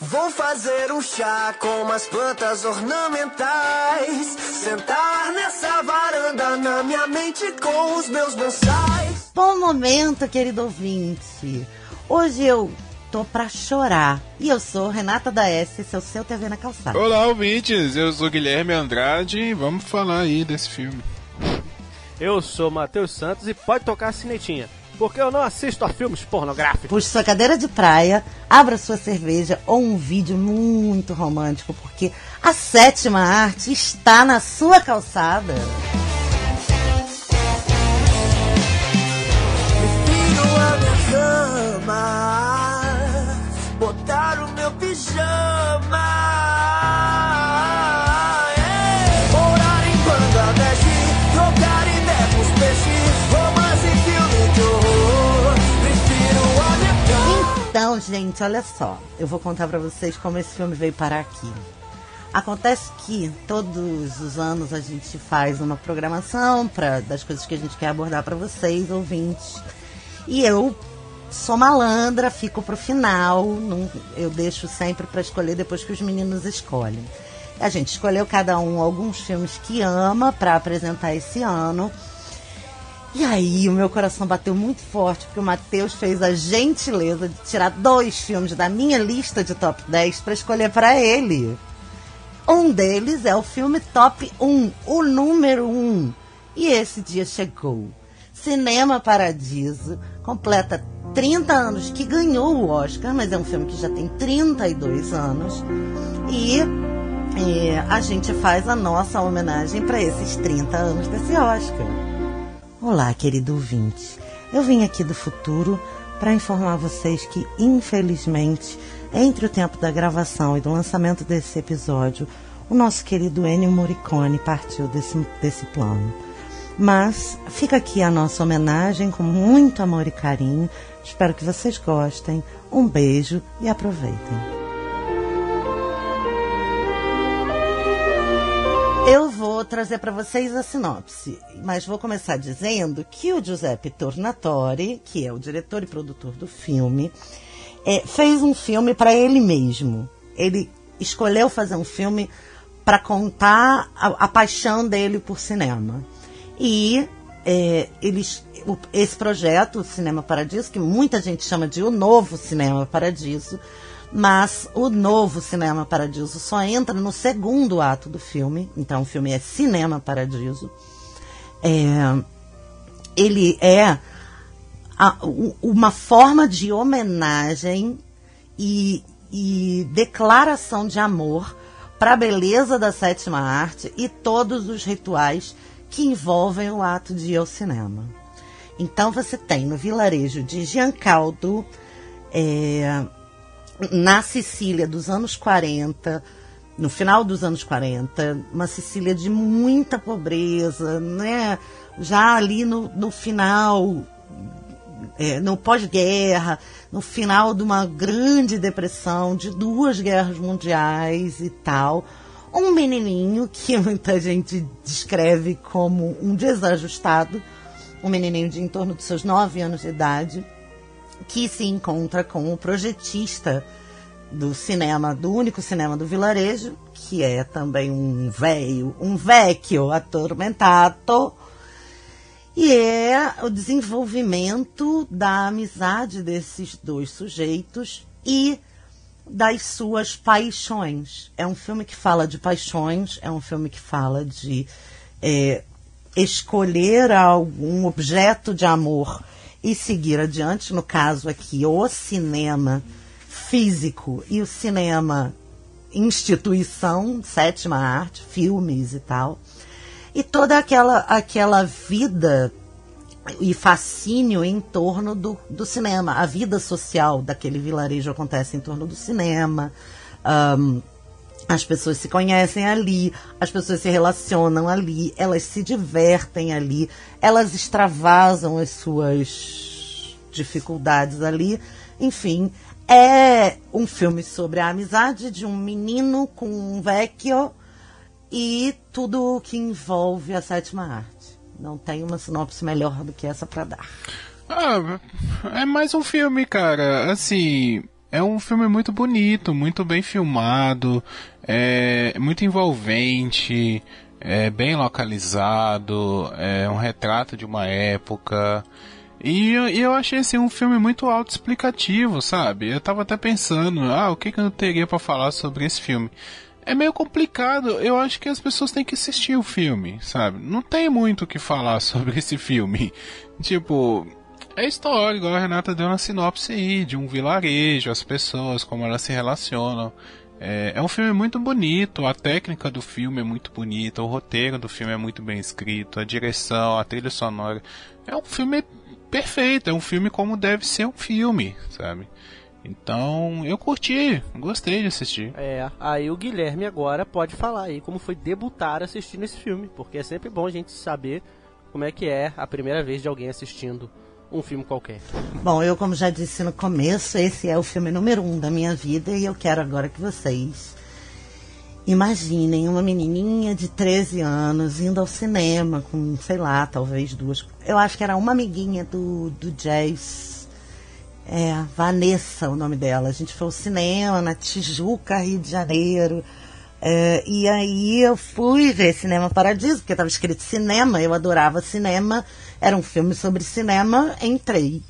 Vou fazer um chá com umas plantas ornamentais. Sentar nessa varanda na minha mente com os meus bonsais. Bom momento, querido ouvinte. Hoje eu tô pra chorar. E eu sou Renata da S, seu seu TV na calçada. Olá, ouvintes. Eu sou Guilherme Andrade e vamos falar aí desse filme. Eu sou Matheus Santos e pode tocar a sinetinha porque eu não assisto a filmes pornográficos. Puxe sua cadeira de praia, abra sua cerveja ou um vídeo muito romântico, porque a sétima arte está na sua calçada. Gente, olha só. Eu vou contar para vocês como esse filme veio parar aqui. Acontece que todos os anos a gente faz uma programação pra, das coisas que a gente quer abordar para vocês, ouvintes. E eu sou malandra, fico pro final. Não, eu deixo sempre para escolher depois que os meninos escolhem. A gente escolheu cada um alguns filmes que ama para apresentar esse ano. E aí o meu coração bateu muito forte, porque o Matheus fez a gentileza de tirar dois filmes da minha lista de top 10 para escolher para ele. Um deles é o filme top 1, o número 1. E esse dia chegou. Cinema Paradiso completa 30 anos, que ganhou o Oscar, mas é um filme que já tem 32 anos. E é, a gente faz a nossa homenagem para esses 30 anos desse Oscar. Olá, querido ouvinte. Eu vim aqui do futuro para informar vocês que, infelizmente, entre o tempo da gravação e do lançamento desse episódio, o nosso querido Ennio Morricone partiu desse, desse plano. Mas fica aqui a nossa homenagem com muito amor e carinho. Espero que vocês gostem. Um beijo e aproveitem. Eu trazer para vocês a sinopse, mas vou começar dizendo que o Giuseppe Tornatore, que é o diretor e produtor do filme, é, fez um filme para ele mesmo. Ele escolheu fazer um filme para contar a, a, paixão dele por cinema. E é, eles, o, esse projeto, o Cinema Paradiso, que muita gente chama de o novo Cinema Paradiso, mas o novo Cinema Paradiso só entra no segundo ato do filme, então o filme é Cinema Paradiso. É, ele é a, uma forma de homenagem e, e declaração de amor para a beleza da sétima arte e todos os rituais que envolvem o ato de ir ao cinema. Então você tem no vilarejo de Giancaldo é, na Sicília dos anos 40, no final dos anos 40, uma Sicília de muita pobreza, né? Já ali no, no final, é, no pós-guerra, no final de uma grande depressão, de duas guerras mundiais e tal. Um menininho que muita gente descreve como um desajustado, um menininho de em torno dos seus nove anos de idade, que se encontra com o projetista do cinema, do único cinema do vilarejo, que é também um velho, um vecchio atormentado, e é o desenvolvimento da amizade desses dois sujeitos e das suas paixões. É um filme que fala de paixões, é um filme que fala de é, escolher algum objeto de amor e seguir adiante, no caso aqui, o cinema físico e o cinema instituição, sétima arte, filmes e tal. E toda aquela, aquela vida e fascínio em torno do, do cinema. A vida social daquele vilarejo acontece em torno do cinema. Um, as pessoas se conhecem ali, as pessoas se relacionam ali, elas se divertem ali, elas extravasam as suas dificuldades ali. Enfim, é um filme sobre a amizade de um menino com um vecchio e tudo o que envolve a sétima arte. Não tem uma sinopse melhor do que essa para dar. Ah, é mais um filme, cara. Assim, é um filme muito bonito, muito bem filmado, é muito envolvente, é bem localizado, é um retrato de uma época. E eu, eu achei assim um filme muito autoexplicativo, sabe? Eu tava até pensando, ah, o que, que eu teria para falar sobre esse filme? É meio complicado, eu acho que as pessoas têm que assistir o filme, sabe? Não tem muito o que falar sobre esse filme. Tipo, é história, igual a Renata deu na sinopse aí, de um vilarejo, as pessoas, como elas se relacionam. É, é, um filme muito bonito, a técnica do filme é muito bonita, o roteiro do filme é muito bem escrito, a direção, a trilha sonora. É um filme perfeito, é um filme como deve ser um filme, sabe? Então eu curti, gostei de assistir. É, aí o Guilherme agora pode falar aí como foi debutar assistindo esse filme, porque é sempre bom a gente saber como é que é a primeira vez de alguém assistindo um filme qualquer. Bom, eu como já disse no começo, esse é o filme número um da minha vida e eu quero agora que vocês imaginem uma menininha de 13 anos indo ao cinema com, sei lá, talvez duas. Eu acho que era uma amiguinha do, do Jazz. É, Vanessa, o nome dela. A gente foi ao cinema na Tijuca, Rio de Janeiro. É, e aí eu fui ver Cinema Paradiso, porque estava escrito cinema, eu adorava cinema. Era um filme sobre cinema, entrei.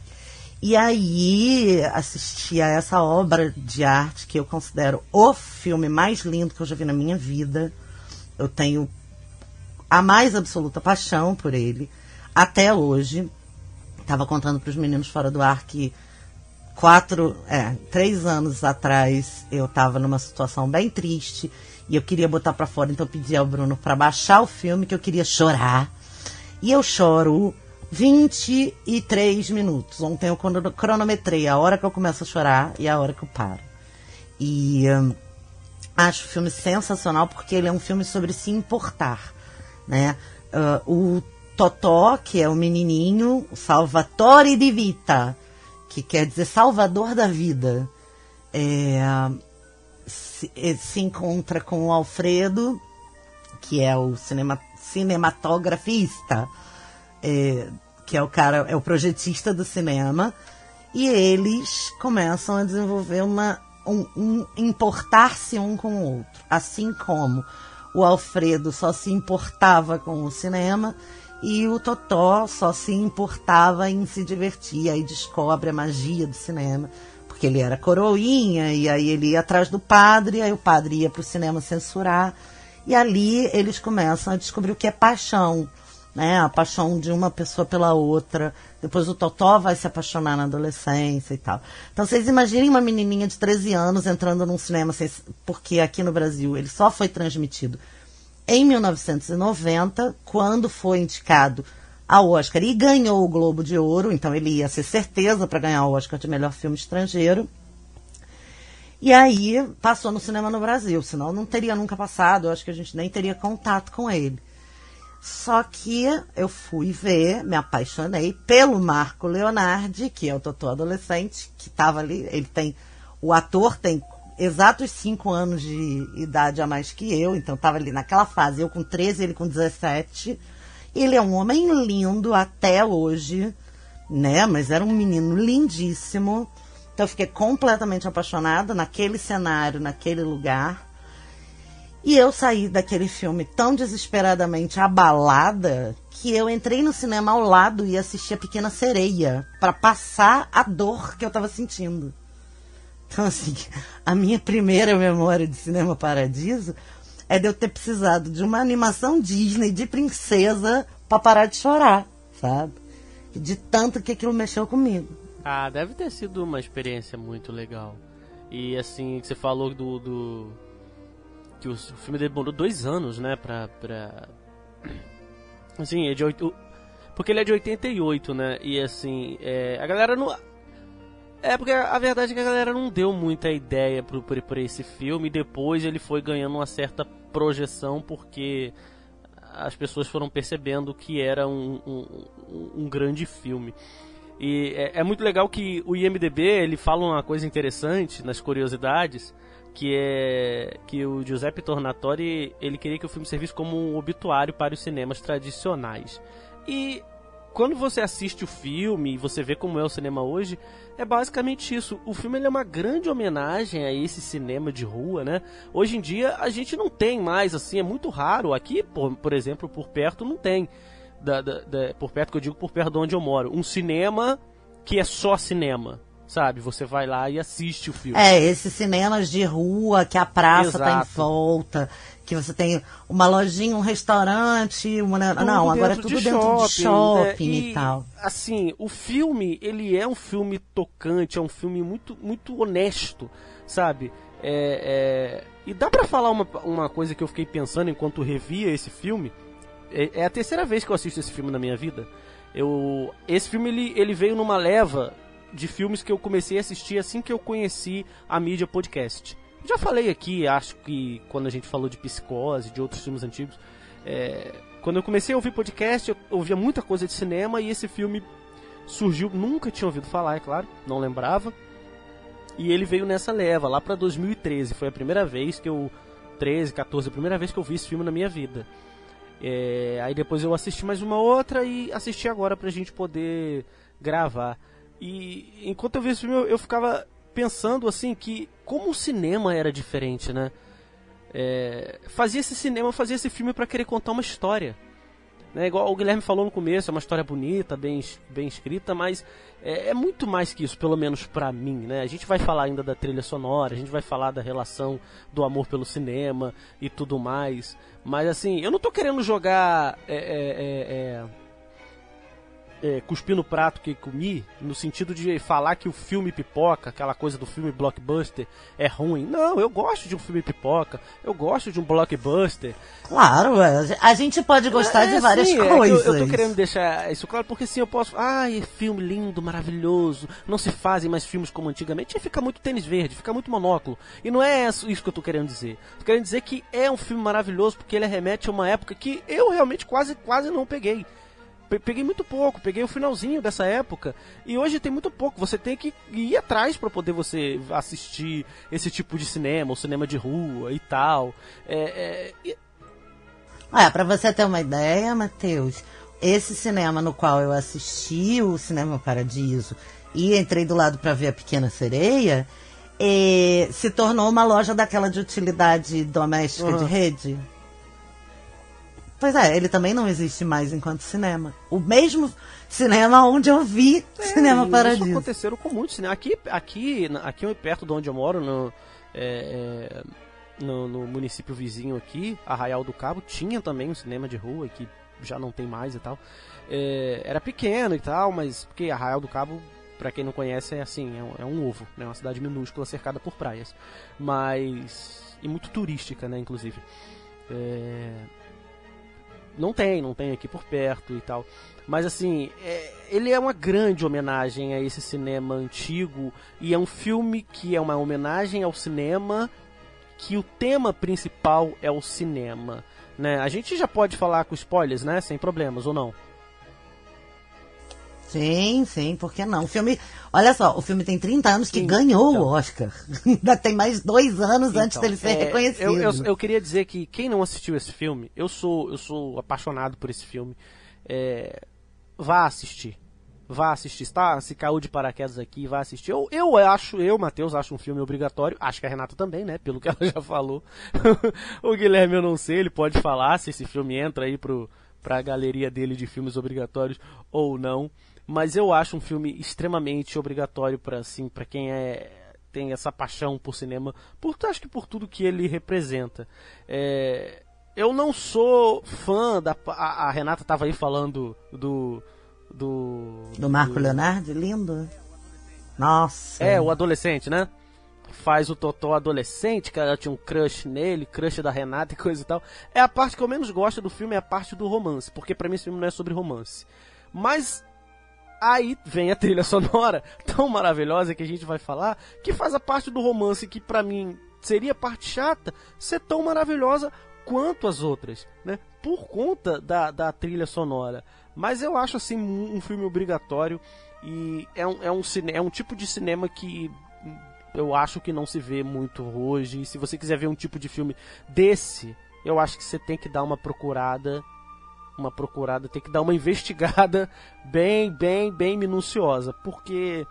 E aí assisti a essa obra de arte que eu considero o filme mais lindo que eu já vi na minha vida. Eu tenho a mais absoluta paixão por ele até hoje. Estava contando para os meninos fora do ar que quatro, é, três anos atrás eu estava numa situação bem triste e eu queria botar para fora, então eu pedi ao Bruno para baixar o filme que eu queria chorar. E eu choro 23 minutos. Ontem eu cronometrei a hora que eu começo a chorar e a hora que eu paro. E hum, acho o filme sensacional porque ele é um filme sobre se importar, né? Uh, o Totó, que é o menininho, Salvatore di Vita, que quer dizer salvador da vida, é, se, se, encontra com o Alfredo, que é o cinema, cinematografista, é, que é o cara, é o projetista do cinema, e eles começam a desenvolver uma um, um importar-se um com o outro, assim como o Alfredo só se importava com o cinema e o Totó só se importava em se divertir, aí descobre a magia do cinema, porque ele era coroinha e aí ele ia atrás do padre, aí o padre ia para o cinema censurar e ali eles começam a descobrir o que é paixão né? A paixão de uma pessoa pela outra. Depois o Totó vai se apaixonar na adolescência e tal. Então vocês imaginem uma menininha de 13 anos entrando num cinema, porque aqui no Brasil ele só foi transmitido em 1990, quando foi indicado ao Oscar e ganhou o Globo de Ouro, então ele ia ser certeza para ganhar o Oscar de melhor filme estrangeiro. E aí passou no cinema no Brasil, senão não teria nunca passado, eu acho que a gente nem teria contato com ele. Só que eu fui ver, me apaixonei pelo Marco Leonardi, que é o Totó adolescente, que estava ali. Ele tem. O ator tem exatos 5 anos de idade a mais que eu, então estava ali naquela fase, eu com 13, ele com 17. Ele é um homem lindo até hoje, né? Mas era um menino lindíssimo. Então eu fiquei completamente apaixonada naquele cenário, naquele lugar. E eu saí daquele filme tão desesperadamente abalada que eu entrei no cinema ao lado e assisti a Pequena Sereia para passar a dor que eu estava sentindo. Então, assim, a minha primeira memória de Cinema Paradiso é de eu ter precisado de uma animação Disney de princesa para parar de chorar, sabe? De tanto que aquilo mexeu comigo. Ah, deve ter sido uma experiência muito legal. E assim, você falou do, do que o filme demorou dois anos, né, pra... pra... Assim, é de oito... Porque ele é de 88, né, e assim, é... a galera não... É porque a verdade é que a galera não deu muita ideia pro, pro, pra esse filme, e depois ele foi ganhando uma certa projeção, porque as pessoas foram percebendo que era um, um, um grande filme. E é, é, muito legal que o IMDB ele fala uma coisa interessante nas curiosidades, que é que o Giuseppe Tornatori ele queria que o filme servisse como um obituário para os cinemas tradicionais. E quando você assiste o filme e você vê como é o cinema hoje, é basicamente isso. O filme é uma grande homenagem a esse cinema de rua, né? Hoje em dia a gente não tem mais, assim, é muito raro. Aqui, por, por exemplo, por perto não tem. Da, da, da, por perto que eu digo, por perto de onde eu moro. Um cinema que é só cinema sabe? Você vai lá e assiste o filme. É, esses cinemas de rua, que a praça Exato. tá em volta, que você tem uma lojinha, um restaurante, uma... não, agora é tudo de dentro shopping, de shopping né? e, e, tal. Assim, o filme, ele é um filme tocante, é um filme muito, muito honesto, sabe? É, é... E dá para falar uma, uma coisa que eu fiquei pensando enquanto revia esse filme. É, é, a terceira vez que eu assisto esse filme na minha vida. Eu, esse filme ele, ele veio numa leva de filmes que eu comecei a assistir assim que eu conheci a mídia podcast. Já falei aqui, acho que quando a gente falou de Psicose, de outros filmes antigos, é, quando eu comecei a ouvir podcast, eu ouvia muita coisa de cinema e esse filme surgiu, nunca tinha ouvido falar, é claro, não lembrava. E ele veio nessa leva, lá para 2013, foi a primeira vez que eu 13, 14, a primeira vez que eu vi esse filme na minha vida. É, aí depois eu assisti mais uma outra e assisti agora pra gente poder gravar. E enquanto eu vi esse filme, eu, eu ficava pensando assim que como o cinema era diferente, né? É, fazia esse cinema, fazia esse filme para querer contar uma história. Né? Igual o Guilherme falou no começo, é uma história bonita, bem, bem escrita, mas é, é muito mais que isso, pelo menos para mim. Né? A gente vai falar ainda da trilha sonora, a gente vai falar da relação do amor pelo cinema e tudo mais. Mas assim, eu não tô querendo jogar. É, é, é, cuspir no prato que comi, no sentido de falar que o filme pipoca, aquela coisa do filme blockbuster, é ruim. Não, eu gosto de um filme pipoca, eu gosto de um blockbuster. Claro, é, a gente pode gostar é, de várias sim, coisas. É eu, eu tô querendo deixar isso claro, porque assim eu posso. Ai, filme lindo, maravilhoso, não se fazem mais filmes como antigamente, e fica muito tênis verde, fica muito monóculo. E não é isso que eu tô querendo dizer. Tô querendo dizer que é um filme maravilhoso porque ele remete a uma época que eu realmente quase, quase não peguei peguei muito pouco, peguei o finalzinho dessa época e hoje tem muito pouco. Você tem que ir atrás para poder você assistir esse tipo de cinema, o cinema de rua e tal. É, é... é para você ter uma ideia, Matheus, esse cinema no qual eu assisti, o Cinema Paradiso, e entrei do lado para ver a Pequena Sereia, é, se tornou uma loja daquela de utilidade doméstica uhum. de rede. Pois é, ele também não existe mais enquanto cinema. O mesmo cinema onde eu vi é, Cinema Paradiso. Isso aconteceram com muitos cinemas. Aqui, aqui, aqui perto de onde eu moro, no, é, é, no, no, município vizinho aqui, Arraial do Cabo, tinha também um cinema de rua que já não tem mais e tal. É, era pequeno e tal, mas porque Arraial do Cabo, para quem não conhece, é assim, é um, é um ovo, né? Uma cidade minúscula cercada por praias, mas e muito turística, né? Inclusive. É, não tem, não tem aqui por perto e tal. Mas assim, é, ele é uma grande homenagem a esse cinema antigo e é um filme que é uma homenagem ao cinema que o tema principal é o cinema, né? A gente já pode falar com spoilers, né? Sem problemas ou não? Sim, sim, por que não? O filme, olha só, o filme tem 30 anos que sim, ganhou então. o Oscar. Ainda tem mais dois anos então, antes dele ser é, reconhecido. Eu, eu, eu, queria dizer que quem não assistiu esse filme, eu sou, eu sou apaixonado por esse filme. É, vá assistir. Vá assistir, tá? Se caiu de paraquedas aqui, vá assistir. Eu, eu acho, eu, Matheus, acho um filme obrigatório. Acho que a Renata também, né? Pelo que ela já falou. o Guilherme, eu não sei, ele pode falar se esse filme entra aí pro, pra galeria dele de filmes obrigatórios ou não mas eu acho um filme extremamente obrigatório para assim, para quem é tem essa paixão por cinema, por acho que por tudo que ele representa. É, eu não sou fã da a, a Renata estava aí falando do do do Marco do... Leonardo, lindo. Nossa. É, o adolescente, né? Faz o Totó adolescente, que ela tinha um crush nele, crush da Renata e coisa e tal. É a parte que eu menos gosto do filme, é a parte do romance, porque para mim esse filme não é sobre romance. Mas Aí vem a trilha sonora tão maravilhosa que a gente vai falar, que faz a parte do romance que para mim seria parte chata, ser tão maravilhosa quanto as outras, né? Por conta da, da trilha sonora. Mas eu acho assim um filme obrigatório e é um, é um, é um tipo de cinema que eu acho que não se vê muito hoje. E se você quiser ver um tipo de filme desse, eu acho que você tem que dar uma procurada uma procurada, tem que dar uma investigada bem, bem, bem minuciosa, porque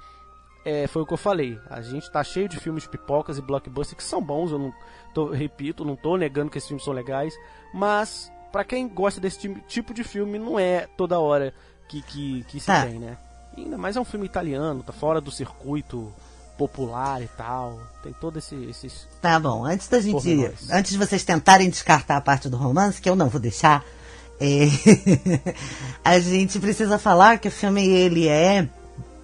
é, foi o que eu falei. A gente tá cheio de filmes pipocas e blockbusters que são bons, eu não tô, repito, não tô negando que esses filmes são legais, mas para quem gosta desse tipo de filme, não é toda hora que, que, que se tá. tem, né? E ainda mais é um filme italiano, tá fora do circuito popular e tal. Tem todo esse, esses. Tá bom. Antes da gente. Antes de vocês tentarem descartar a parte do romance, que eu não vou deixar. É... a gente precisa falar que o filme ele é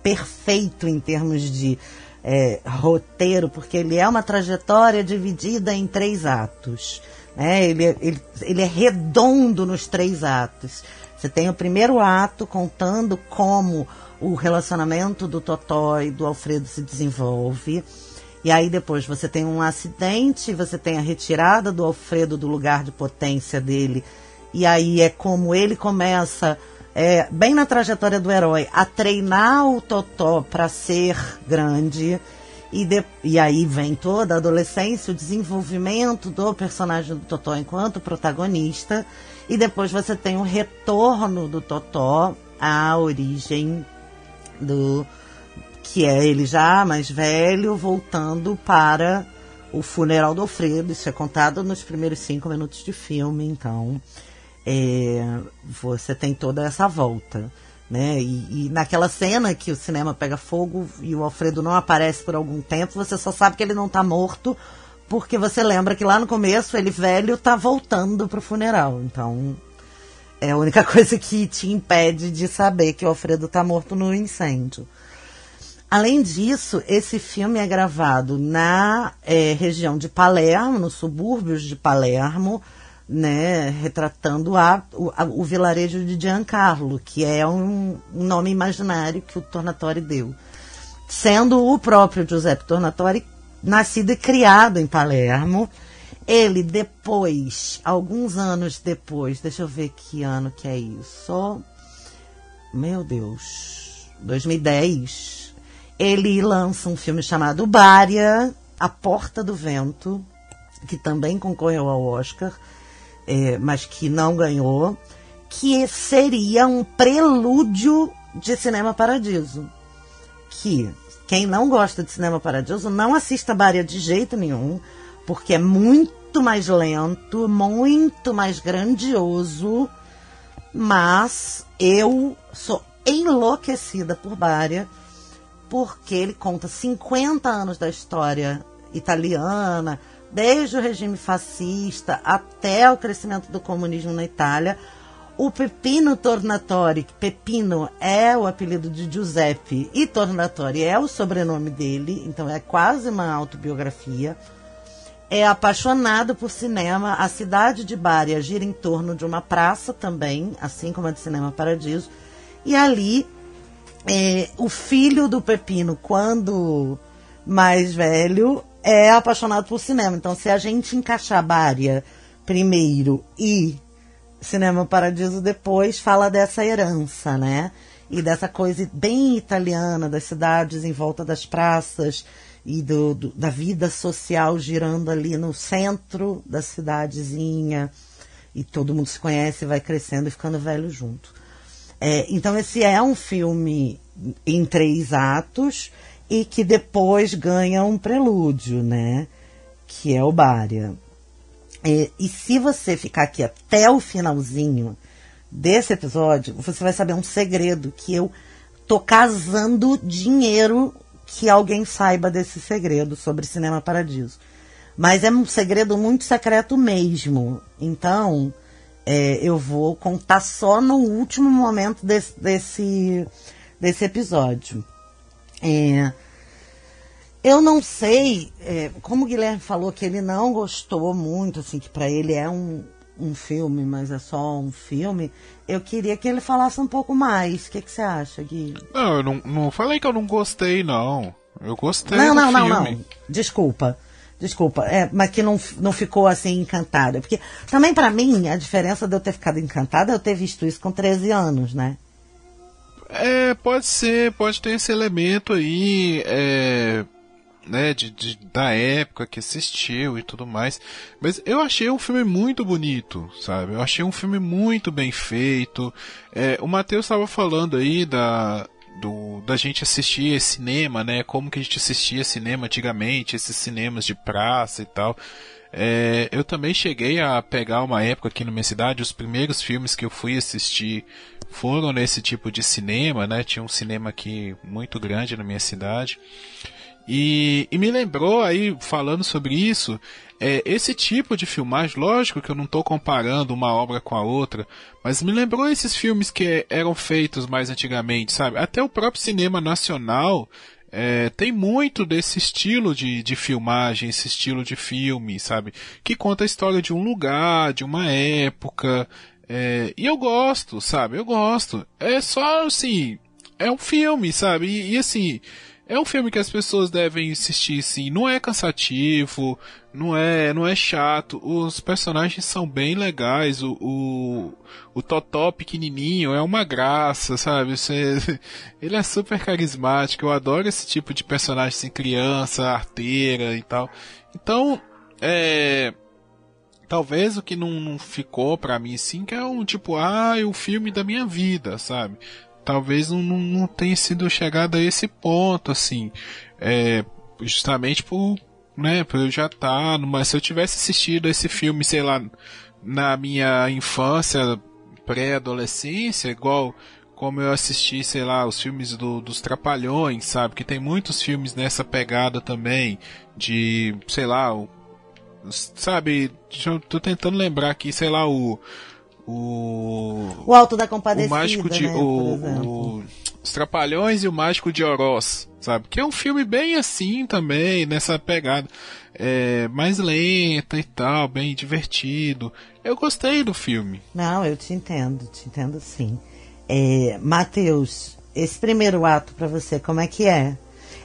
perfeito em termos de é, roteiro, porque ele é uma trajetória dividida em três atos. Né? Ele, é, ele, ele é redondo nos três atos. Você tem o primeiro ato contando como o relacionamento do Totó e do Alfredo se desenvolve. E aí depois você tem um acidente, você tem a retirada do Alfredo do lugar de potência dele. E aí é como ele começa, é, bem na trajetória do herói, a treinar o Totó para ser grande. E, de, e aí vem toda a adolescência, o desenvolvimento do personagem do Totó enquanto protagonista. E depois você tem o retorno do Totó à origem do que é ele já mais velho voltando para o funeral do Alfredo. Isso é contado nos primeiros cinco minutos de filme, então é, você tem toda essa volta. Né? E, e, naquela cena que o cinema pega fogo e o Alfredo não aparece por algum tempo, você só sabe que ele não está morto, porque você lembra que lá no começo ele velho está voltando para o funeral. Então é a única coisa que te impede de saber que o Alfredo está morto no incêndio. Além disso, esse filme é gravado na é, região de Palermo, nos subúrbios de Palermo, né, retratando a, o, a, o, vilarejo de Giancarlo, que é um, um, nome imaginário que o Tornatori deu. Sendo o próprio Giuseppe Tornatori nascido e criado em Palermo, ele depois, alguns anos depois, deixa eu ver que ano que é isso. Meu Deus, 2010. Ele lança um filme chamado Bária, A Porta do Vento, que também concorreu ao Oscar, é, mas que não ganhou, que seria um prelúdio de Cinema Paradiso. Que quem não gosta de Cinema Paradiso não assista Bária de jeito nenhum, porque é muito mais lento, muito mais grandioso, mas eu sou enlouquecida por Bária, porque ele conta 50 anos da história italiana, desde o regime fascista até o crescimento do comunismo na Itália. O Pepino Tornatori, Pepino é o apelido de Giuseppe e Tornatori é o sobrenome dele, então é quase uma autobiografia é apaixonado por cinema. A cidade de Bária gira em torno de uma praça também, assim como a de Cinema Paradiso. E ali, é, o filho do Pepino, quando mais velho, é apaixonado por cinema. Então, se a gente encaixar Bária primeiro e Cinema Paradiso depois, fala dessa herança, né? E dessa coisa bem italiana das cidades em volta das praças e do, do, da vida social girando ali no centro da cidadezinha e todo mundo se conhece, vai crescendo e ficando velho junto. É, então esse é um filme em três atos e que depois ganha um prelúdio, né? Que é o Bária. É, e se você ficar aqui até o finalzinho desse episódio, você vai saber um segredo que eu tô casando dinheiro que alguém saiba desse segredo sobre Cinema Paradiso. Mas é um segredo muito secreto mesmo. Então, é, eu vou contar só no último momento desse, desse, desse episódio. É, eu não sei, é, como o Guilherme falou que ele não gostou muito, assim, que para ele é um, um filme, mas é só um filme. Eu queria que ele falasse um pouco mais. O que, que você acha, Gui? Não, eu não, não falei que eu não gostei, não. Eu gostei não, não, não, Não, não, Desculpa. Desculpa, é, mas que não, não ficou assim encantada. Porque também para mim, a diferença de eu ter ficado encantada é eu ter visto isso com 13 anos, né? É, pode ser, pode ter esse elemento aí. É, né, de, de, da época que assistiu e tudo mais. Mas eu achei um filme muito bonito, sabe? Eu achei um filme muito bem feito. É, o Matheus estava falando aí da, do, da gente assistir cinema, né? Como que a gente assistia cinema antigamente, esses cinemas de praça e tal. É, eu também cheguei a pegar uma época aqui na minha cidade, os primeiros filmes que eu fui assistir foram nesse tipo de cinema, né? Tinha um cinema aqui muito grande na minha cidade. E, e, me lembrou aí, falando sobre isso, é, esse tipo de filmagem, lógico que eu não estou comparando uma obra com a outra, mas me lembrou esses filmes que eram feitos mais antigamente, sabe? Até o próprio cinema nacional é, tem muito desse estilo de, de filmagem, esse estilo de filme, sabe? Que conta a história de um lugar, de uma época. É, e eu gosto, sabe? Eu gosto. É só assim. É um filme, sabe? e, e assim é um filme que as pessoas devem assistir, sim. Não é cansativo, não é, não é chato. Os personagens são bem legais. O, o, o Totó pequenininho é uma graça, sabe? Você, ele é super carismático. Eu adoro esse tipo de personagem, assim, criança, arteira e tal. Então, é, talvez o que não, não ficou para mim assim que é um tipo ah é o filme da minha vida sabe talvez não, não tenha sido chegado a esse ponto, assim. É, justamente por, né, por eu já estar tá mas se eu tivesse assistido esse filme, sei lá, na minha infância, pré-adolescência, igual como eu assisti, sei lá, os filmes do, dos Trapalhões, sabe? Que tem muitos filmes nessa pegada também, de, sei lá, sabe, eu tô tentando lembrar aqui, sei lá, o o. O Alto da Compadecida. O Mágico de. Né, o, o, Os Trapalhões e o Mágico de Oroz, sabe? Que é um filme bem assim também, nessa pegada. É, mais lenta e tal, bem divertido. Eu gostei do filme. Não, eu te entendo, te entendo sim. É, Matheus, esse primeiro ato para você, como é que é?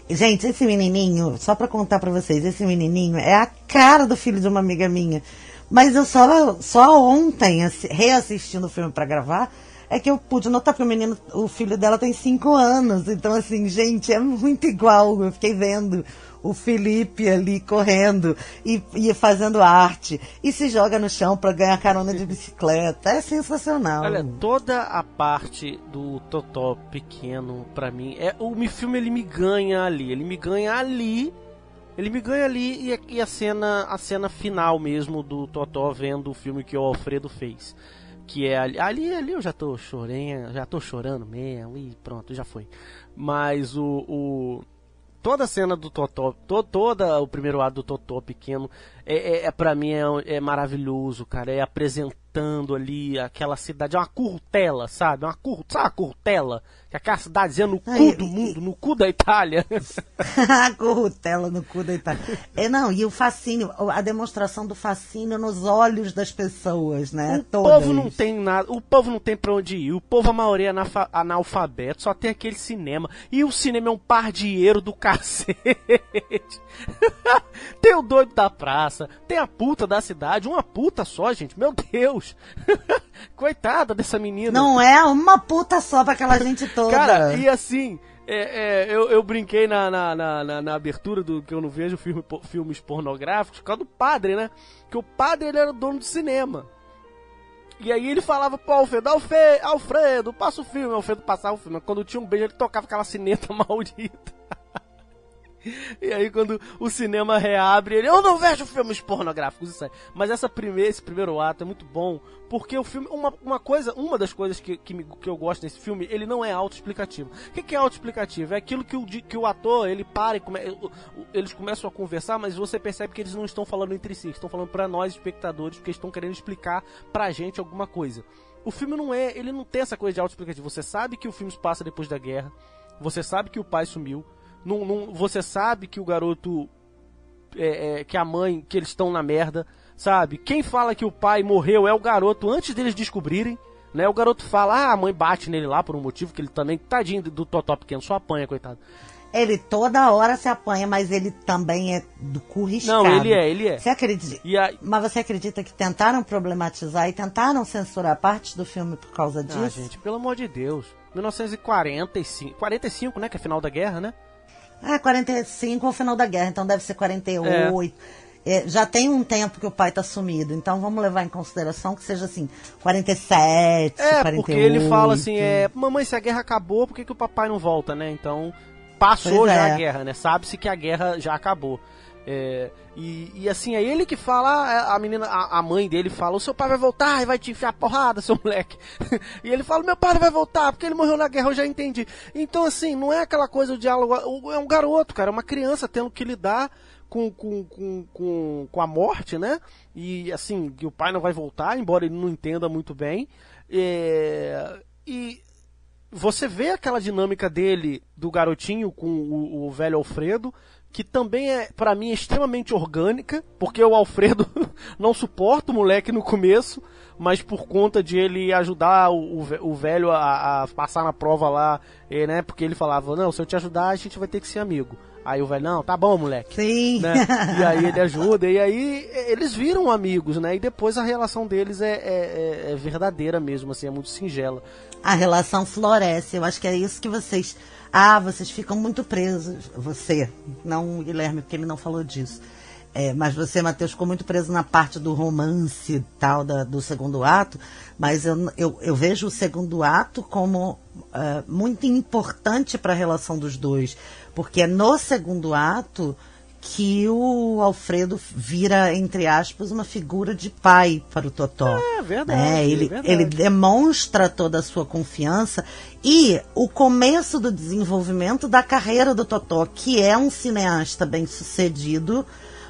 Gente, esse menininho, só para contar para vocês, esse menininho é a cara do filho de uma amiga minha. Mas eu só, só ontem, reassistindo o filme para gravar, é que eu pude notar que o menino, o filho dela tem cinco anos. Então, assim, gente, é muito igual. Eu fiquei vendo o Felipe ali correndo e, e fazendo arte. E se joga no chão para ganhar carona de bicicleta. É sensacional. Olha, toda a parte do Totó pequeno, para mim, é o filme ele me ganha ali. Ele me ganha ali ele me ganha ali e, e, a cena a cena final mesmo do Totó vendo o filme que o Alfredo fez. Que é ali, ali, ali eu já tô chorando, já tô chorando mesmo e pronto, já foi. Mas o, o toda a cena do Totó, to, toda o primeiro ato do Totó pequeno, é, é, é para mim é, é, maravilhoso, cara. É apresentando ali aquela cidade, é uma curtela, sabe? Uma cur, sabe uma curtela? Aquela cidadezinha no cu do mundo, no cu da Itália. a currutela no cu da Itália. É, não, e o fascínio, a demonstração do fascínio nos olhos das pessoas, né? O Todas. povo não tem nada, o povo não tem pra onde ir, o povo, a maioria é analfabeto, só tem aquele cinema. E o cinema é um pardieiro do cacete. tem o doido da praça, tem a puta da cidade, uma puta só, gente, meu Deus. Coitada dessa menina. Não é uma puta só pra aquela gente toda. Cara, e assim, é, é, eu, eu, brinquei na, na, na, na, abertura do que eu não vejo filme, filmes pornográficos por causa do padre, né? Que o padre ele era o dono do cinema. E aí ele falava pro Alfredo, Alfredo, Alfredo, passa o filme. Alfredo passava o filme. Quando tinha um beijo, ele tocava aquela cineta maldita. E aí quando o cinema reabre, ele, eu não vejo filmes pornográficos, isso aí. Mas essa primeira, esse primeiro ato é muito bom, porque o filme, uma, uma coisa, uma das coisas que, que, me, que eu gosto desse filme, ele não é autoexplicativo. O que, que é autoexplicativo? É aquilo que o, que o ator, ele para e come, eles começam a conversar, mas você percebe que eles não estão falando entre si, estão falando para nós espectadores, porque estão querendo explicar pra gente alguma coisa. O filme não é, ele não tem essa coisa de autoexplicativo. Você sabe que o filme se passa depois da guerra, você sabe que o pai sumiu, não, não, você sabe que o garoto. É, é, que a mãe, que eles estão na merda, sabe? Quem fala que o pai morreu é o garoto antes deles descobrirem. Né? O garoto fala, ah, a mãe bate nele lá por um motivo que ele também, tadinho do Totó pequeno, só apanha, coitado. Ele toda hora se apanha, mas ele também é do cu riscado. Não, ele é, ele é. Você acredita? A... Mas você acredita que tentaram problematizar e tentaram censurar partes do filme por causa ah, disso? Ah, gente, pelo amor de Deus. 1945, 45, né, que é final da guerra, né? Ah, 45 é o final da guerra, então deve ser 48. É, já tem um tempo que o pai tá sumido, então vamos levar em consideração que seja assim, 47, É, 48. porque ele fala assim, é, mamãe, se a guerra acabou, por que, que o papai não volta, né? Então, passou Pois já é. a guerra, né? Sabe-se que a guerra já acabou. É, e, e assim, é ele que fala, ah, a menina, a, a mãe dele fala, o seu pai vai voltar e vai te enfiar porrada, seu moleque. e ele fala, meu pai vai voltar, porque ele morreu na guerra, eu já entendi. Então, assim, não é aquela coisa, o diálogo, é um garoto, cara, é uma criança tendo que lidar com, com, com, com, com a morte, né? E assim, que o pai não vai voltar, embora ele não entenda muito bem. É, e você vê aquela dinâmica dele, do garotinho com o, o velho Alfredo, que também é, pra mim, extremamente orgânica, porque o Alfredo não suporta o moleque no começo, mas por conta de ele ajudar o, o ve- o velho a, a passar na prova lá, eh, né? Porque ele falava, não, se eu te ajudar, a gente vai ter que ser amigo. Aí o velho, não, tá bom, moleque Sim. né? E aí ele ajuda, e aí eles viram amigos, né? E depois a relação deles é, é- é- é verdadeira mesmo, assim, é muito singela. a relação floresce. Eu acho que é isso que vocês. Ah, vocês ficam muito presos. Você, não Guilherme, porque ele não falou disso. É, mas você, Matheus, ficou muito preso na parte do romance tal da- do segundo ato. Mas eu, eu, eu vejo o segundo ato como ah, muito importante para a relação dos dois. Porque é no segundo ato que o Alfredo vira, entre aspas, uma figura de pai para o Totó. É verdade, né? é ele, verdade. ele demonstra toda a sua confiança e o começo do desenvolvimento da carreira do Totó, que é um cineasta bem sucedido,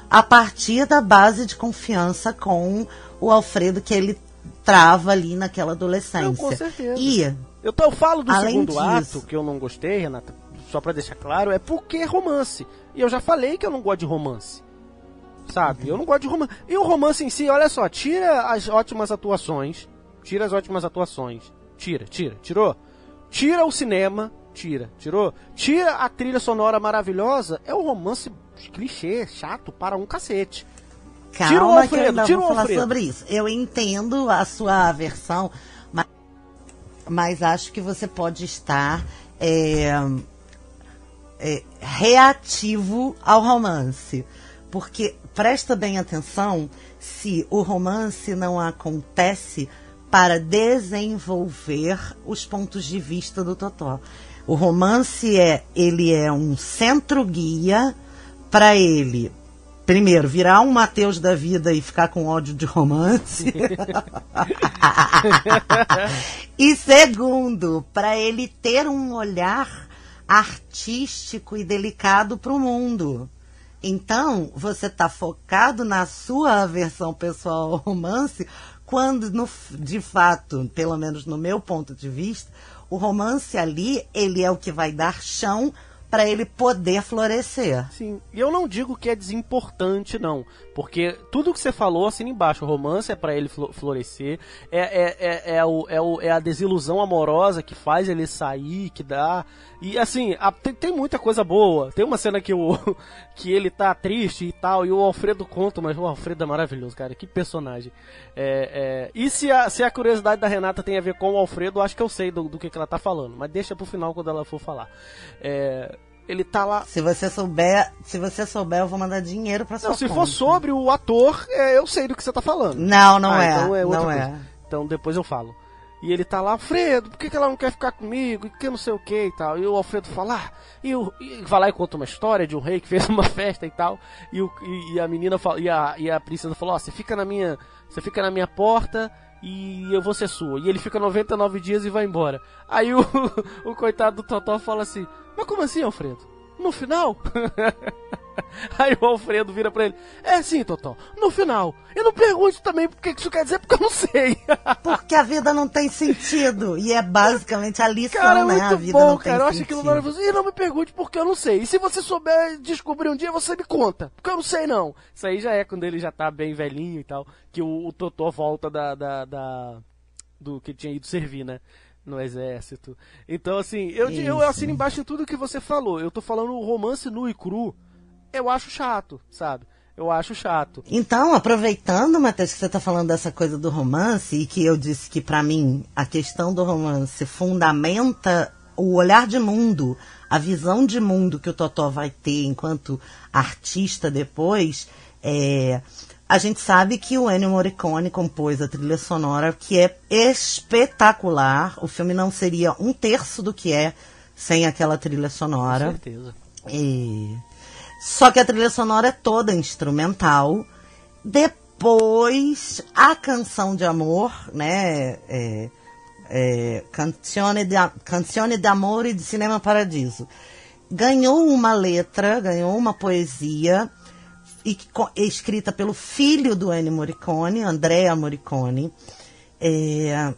a partir da base de confiança com o Alfredo que ele trava ali naquela adolescência. Não, com certeza. E Eu, eu falo do segundo disso- ato, que eu não gostei, Renata, só pra deixar claro, é porque é romance. E eu já falei que eu não gosto de romance. Sabe? Eu não gosto de romance. E o romance em si, olha só, tira as ótimas atuações. Tira as ótimas atuações. Tira, tira, tirou? Tira o cinema. Tira, tirou? Tira a trilha sonora maravilhosa. É um romance clichê, chato para um cacete. calma Tira o que eu Alfredo, ainda tira vou falar Alfredo. sobre isso. Eu entendo a sua aversão, mas, mas acho que você pode estar é, é, reativo ao romance. Porque presta bem atenção se o romance não acontece para desenvolver os pontos de vista do Totó. O romance é ele é um centro guia para ele primeiro virar um Mateus da vida e ficar com ódio de romance. e segundo, para ele ter um olhar artístico e delicado para o mundo. Então, você está focado na sua aversão pessoal ao romance, quando, no, de fato, pelo menos no meu ponto de vista, o romance ali, ele é o que vai dar chão para ele poder florescer. Sim, e eu não digo que é desimportante, não. Porque tudo que você falou, assim embaixo, o romance é para ele flo- florescer, é, é, é, é, o, é, o, é a desilusão amorosa que faz ele sair, que dá. E assim, a- tem, tem muita coisa boa. Tem uma cena que, o, que ele tá triste e tal, e o Alfredo conta, mas o Alfredo é maravilhoso, cara. Que personagem. É, é, e se a, se a curiosidade da Renata tem a ver com o Alfredo, acho que eu sei do, do que, que ela tá falando. Mas deixa pro final quando ela for falar. É, ele tá lá. Se você souber, se você souber, eu vou mandar dinheiro para sua Não, se conta. for sobre o ator, é, eu sei do que você tá falando. Não, não Ah, é. então é outra não coisa. é. Então depois eu falo. E ele tá lá, Alfredo, por que, que ela não quer ficar comigo? E que não sei o que e tal. E o Alfredo fala, ah, e, o, e vai lá e conta uma história de um rei que fez uma festa e tal. E, o, e, e a menina fala, e a, e a princesa falou, ó, você fica na minha. Você fica na minha porta e eu vou ser sua. E ele fica 99 dias e vai embora. Aí o, o coitado do Totó fala assim, mas como assim, Alfredo? No final? Aí o Alfredo vira pra ele: É sim, Totó, no final. E não pergunte também o que que isso quer dizer, porque eu não sei. Porque a vida não tem sentido. E é basicamente a lição, cara, é né? muito a vida bom, não cara. tem Eu acho aquilo sentido. maravilhoso. E não me pergunte porque eu não sei. E se você souber descobrir um dia, você me conta. Porque eu não sei, não. Isso aí já é quando ele já tá bem velhinho e tal. Que o, o Totó volta da, da, da- do que tinha ido servir, né? No exército. Então, assim, eu, eu assino embaixo em tudo que você falou. Eu tô falando o romance nu e cru. Eu acho chato, sabe? Eu acho chato. Então, aproveitando, Matheus, que você está falando dessa coisa do romance, e que eu disse que, para mim, a questão do romance fundamenta o olhar de mundo, a visão de mundo que o Totó vai ter enquanto artista depois, é, a gente sabe que o Ennio Morricone compôs a trilha sonora, que é espetacular. O filme não seria um terço do que é sem aquela trilha sonora. Com certeza. E... Só que a trilha sonora é toda instrumental. Depois, a canção de amor, né? É, é, Canzone, de, Canzone d'Amore de Cinema Paradiso. Ganhou uma letra, ganhou uma poesia e, escrita pelo filho do Ennio Morricone, Andrea Morricone, é,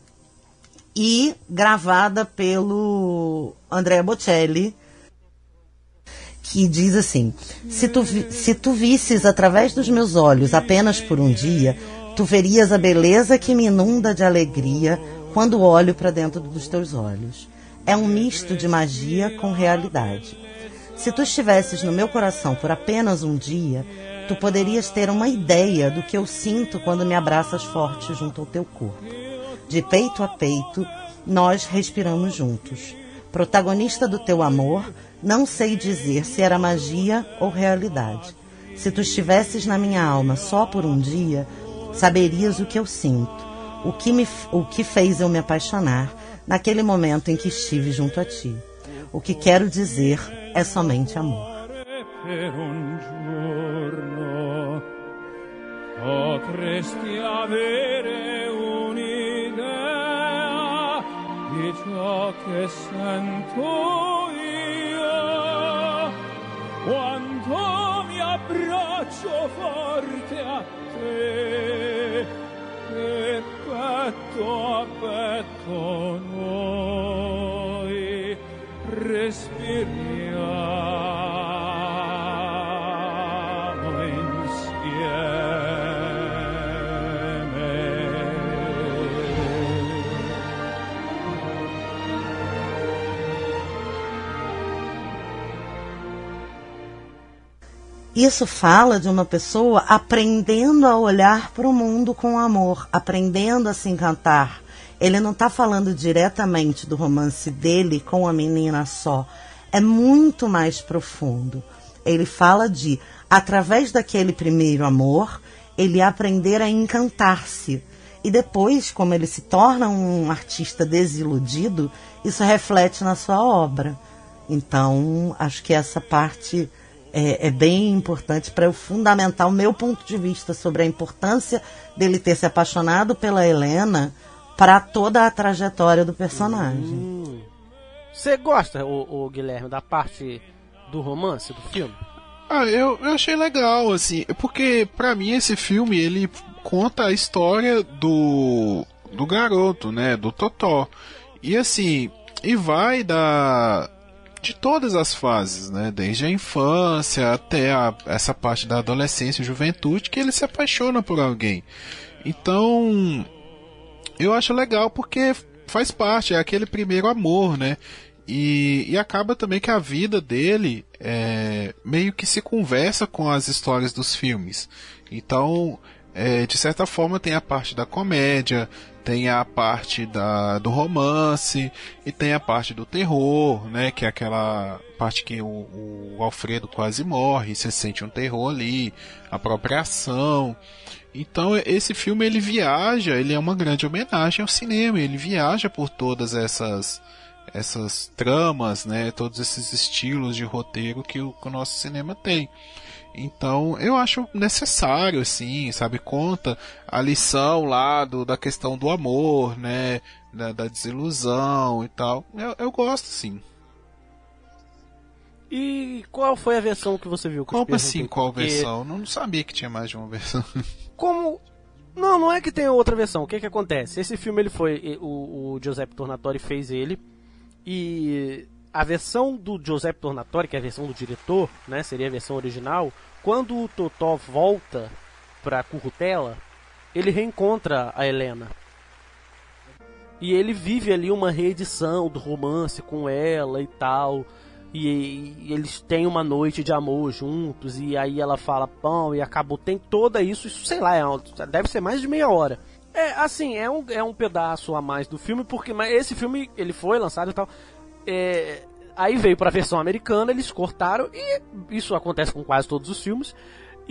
e gravada pelo Andrea Bocelli, que diz assim: se tu, se tu visses através dos meus olhos apenas por um dia, tu verias a beleza que me inunda de alegria quando olho para dentro dos teus olhos. É um misto de magia com realidade. Se tu estivesses no meu coração por apenas um dia, tu poderias ter uma ideia do que eu sinto quando me abraças forte junto ao teu corpo. De peito a peito, nós respiramos juntos. Protagonista do teu amor, não sei dizer se era magia ou realidade. Se tu estivesses na minha alma só por um dia, saberias o que eu sinto o que, me, o que fez eu me apaixonar naquele momento em que estive junto a ti. O que quero dizer é somente amor. per un giorno. Potresti avere un'idea di ciò che sento io. Quando mi abbraccio forte a te e petto a petto noi respiri. Isso fala de uma pessoa aprendendo a olhar para o mundo com amor, aprendendo a se encantar. Ele não está falando diretamente do romance dele com a menina só. É muito mais profundo. Ele fala de, através daquele primeiro amor, ele aprender a encantar-se. E depois, como ele se torna um artista desiludido, isso reflete na sua obra. Então, acho que essa parte é, é bem importante para eu fundamentar o meu ponto de vista sobre a importância dele ter se apaixonado pela Helena para toda a trajetória do personagem. Você hum. gosta, o, o, Guilherme, da parte do romance do filme? Ah, eu, eu achei legal, assim, porque para mim esse filme ele conta a história do do garoto, né, do Totó. E assim, e vai da de todas as fases, né? Desde a infância até a, essa parte da adolescência e juventude, que ele se apaixona por alguém. Então, eu acho legal porque faz parte, é aquele primeiro amor, né? E, e acaba também que a vida dele é, meio que se conversa com as histórias dos filmes. Então, é, de certa forma, tem a parte da comédia, tem a parte da, do romance e tem a parte do terror, né? Que é aquela parte que o, o Alfredo quase morre, você sente um terror ali, a própria ação. Então esse filme ele viaja, ele é uma grande homenagem ao cinema, ele viaja por todas essas essas tramas, né, todos esses estilos de roteiro que o, que o nosso cinema tem. Então, eu acho necessário, assim, sabe? Conta a lição lá do, da questão do amor, né? Da, da desilusão e tal. Eu, eu gosto, sim. E qual foi a versão que você viu? Como assim, qual Porque... versão? Não sabia que tinha mais de uma versão. Como... Não, não é que tem outra versão. O que que acontece? Esse filme, ele foi... O, o Giuseppe Tornatori fez ele. E a versão do Giuseppe Tornatori, que é a versão do diretor, né, seria a versão original, quando o Totó volta para Currutela, ele reencontra a Helena. E ele vive ali uma reedição do romance com ela e tal. E, e, eles têm uma noite de amor juntos. E aí ela fala pão e acabou. Tem toda isso, isso sei lá, é, deve ser mais de meia hora. É assim, é um, é um pedaço a mais do filme, porque mas esse filme ele foi lançado e tal é, aí veio pra versão americana, eles cortaram, e isso acontece com quase todos os filmes.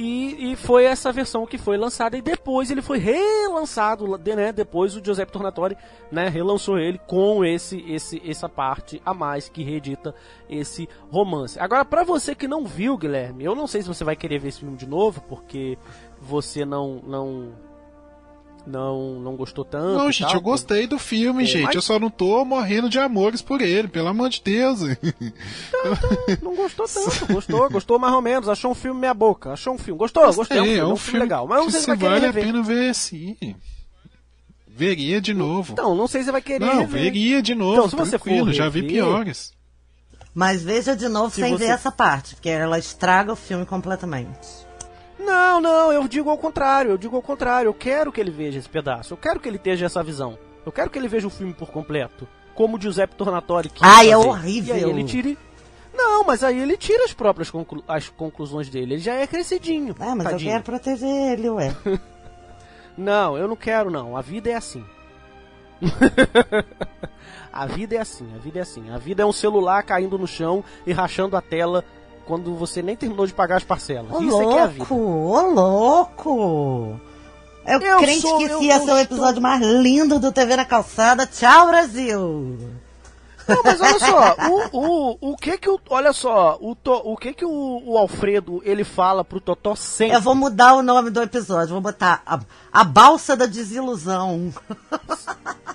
E, e, foi essa versão que foi lançada e depois ele foi relançado, né? Depois o Giuseppe Tornatore, né, relançou ele com esse esse essa parte a mais que reedita esse romance. Agora para você que não viu, Guilherme, eu não sei se você vai querer ver esse filme de novo, porque você não não não, não gostou tanto. Não, gente, tal, eu gostei do filme, é, gente. Mas... Eu só não tô morrendo de amores por ele, pelo amor de Deus. Não, não, não gostou tanto. Gostou, gostou mais ou menos. Achou um filme meia boca. Achou um filme. Gostou, gostei. É um filme, é um, filme, legal. Mas não sei se, se vale a pena ver, sim. Veria de novo. Então, não sei se vai querer. Não, rever. veria de novo. Então, se você for rever, já vi piores. Mas veja de novo se sem você... ver essa parte, porque ela estraga o filme completamente. Não, não, eu digo ao contrário, eu digo ao contrário. Eu quero que ele veja esse pedaço, eu quero que ele esteja essa visão. Eu quero que ele veja o filme por completo. Como o Giuseppe Tornatori quis Ai, é fazer. é horrível. E aí ele tire. Não, mas aí ele tira as próprias conclu... as conclusões dele. Ele já é crescidinho. Ah, mas tadinho. eu quero proteger ele, ué. não, eu não quero, não. A vida é assim. a vida é assim, a vida é assim. A vida é um celular caindo no chão e rachando a tela quando você nem terminou de pagar as parcelas. Ô, Isso louco, é que é a vida. Ô, louco! É o eu crente sou, que ia ser o episódio mais lindo do TV na calçada. Tchau, Brasil! Não, mas olha só, o, o, o que que o, olha só, o, to, o que que o, o Alfredo, ele fala pro Totó sempre? Eu vou mudar o nome do episódio, vou botar a, a balsa da desilusão.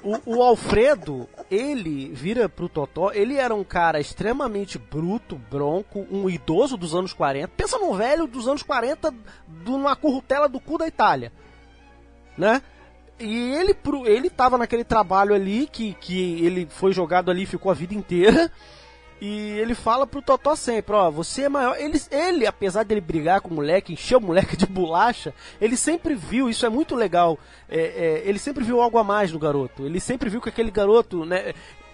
O, o Alfredo, ele vira pro Totó, ele era um cara extremamente bruto, bronco, um idoso dos anos 40. Pensa num velho dos anos 40, de uma currutela do cu da Itália, né? E ele, ele tava naquele trabalho ali que, que ele foi jogado ali ficou a vida inteira. E ele fala pro Totó sempre, ó, você é maior. Ele, ele, apesar dele brigar com o moleque, encher o moleque de bolacha, ele sempre viu, isso é muito legal. É, é, ele sempre viu algo a mais no garoto. Ele sempre viu que aquele garoto, né?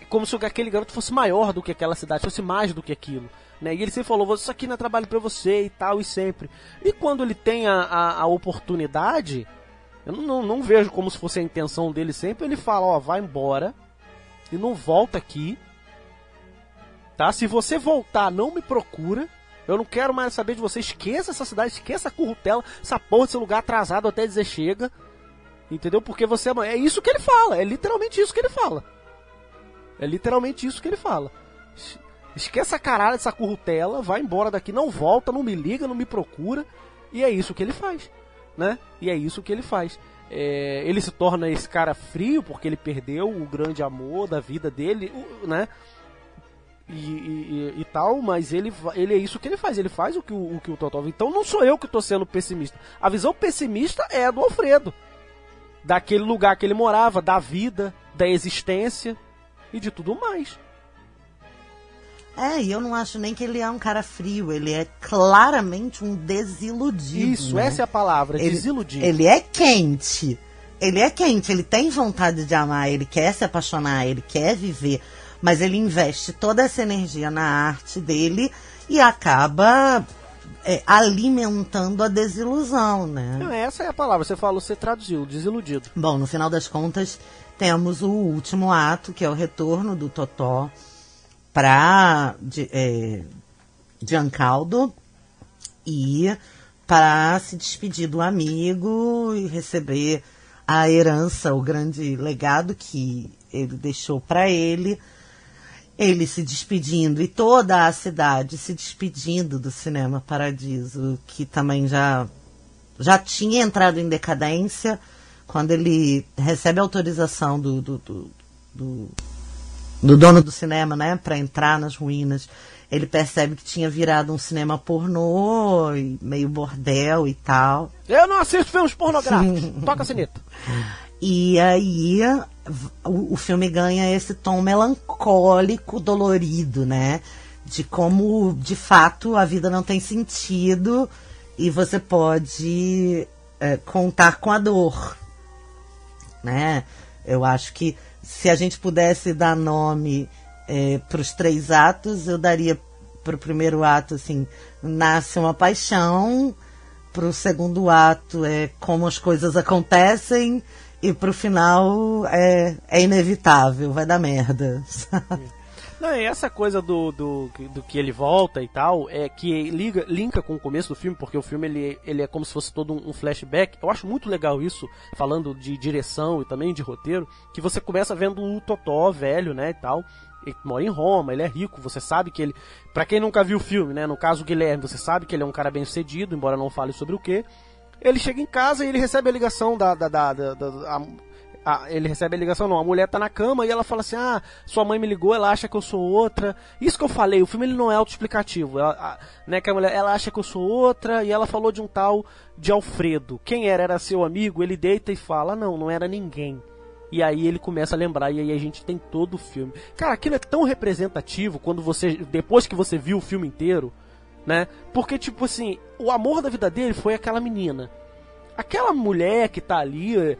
Como se aquele garoto fosse maior do que aquela cidade, fosse mais do que aquilo. Né? E ele sempre falou, isso aqui não é trabalho para você e tal, e sempre. E quando ele tem a, a, a oportunidade, eu não, não, vejo como se fosse a intenção dele sempre. Ele fala: Ó, vai embora e não volta aqui. Tá? Se você voltar, não me procura. Eu não quero mais saber de você. Esqueça essa cidade, esqueça a currutela, essa porra desse lugar atrasado até dizer chega. Entendeu? Porque você é. É isso que ele fala. É literalmente isso que ele fala. É literalmente isso que ele fala. Esqueça a caralho dessa currutela, vai embora daqui, não volta, não me liga, não me procura. E é isso que ele faz né? E é isso que ele faz. É, ele se torna esse cara frio porque ele perdeu o grande amor da vida dele, né? E, e, e, tal, mas ele, ele é isso que ele faz, ele faz o que o, o que o Totó. Então não sou eu que estou sendo pessimista. A visão pessimista é a do Alfredo. Daquele lugar que ele morava, da vida, da existência e de tudo mais. É, e eu não acho nem que ele é um cara frio, ele é claramente um desiludido. Isso, né? essa é a palavra, ele, desiludido. Ele é quente. Ele é quente, ele tem vontade de amar, ele quer se apaixonar, ele quer viver, mas ele investe toda essa energia na arte dele e acaba é, alimentando a desilusão, né? Não, essa é a palavra, você falou, você traduziu, desiludido. Bom, no final das contas, temos o último ato, que é o retorno do Totó para é, Giancarlo e para se despedir do amigo e receber a herança, o grande legado que ele deixou para ele. Ele se despedindo e toda a cidade se despedindo do Cinema Paradiso, que também já, já tinha entrado em decadência quando ele recebe autorização do, do, do, do do dono do cinema, né, para entrar nas ruínas. Ele percebe que tinha virado um cinema pornô, meio bordel e tal. Eu não assisto filmes pornográficos. Toca a sineta. E aí o, o filme ganha esse tom melancólico, dolorido, né? De como, de fato, a vida não tem sentido e você pode é, contar com a dor, né? Eu acho que se a gente pudesse dar nome é, para os três atos, eu daria para o primeiro ato assim, nasce uma paixão, para o segundo ato é como as coisas acontecem e para o final é, é inevitável, vai dar merda. Não, e essa coisa do, do, do que ele volta e tal, é que liga, linka com o começo do filme, porque o filme ele, ele é como se fosse todo um, um flashback. Eu acho muito legal isso, falando de direção e também de roteiro, que você começa vendo o Totó velho, né, e tal. Ele mora em Roma, ele é rico, você sabe que ele. Para quem nunca viu o filme, né? No caso o Guilherme, você sabe que ele é um cara bem sucedido, embora não fale sobre o que. Ele chega em casa e ele recebe a ligação da. da, da, da, da a, ele recebe a ligação, não. A mulher tá na cama e ela fala assim: Ah, sua mãe me ligou, ela acha que eu sou outra. Isso que eu falei, o filme ele não é autoexplicativo. Ela, a, né, que a mulher, ela acha que eu sou outra e ela falou de um tal de Alfredo. Quem era? Era seu amigo? Ele deita e fala: Não, não era ninguém. E aí ele começa a lembrar, e aí a gente tem todo o filme. Cara, aquilo é tão representativo quando você. Depois que você viu o filme inteiro, né? Porque, tipo assim, o amor da vida dele foi aquela menina. Aquela mulher que tá ali,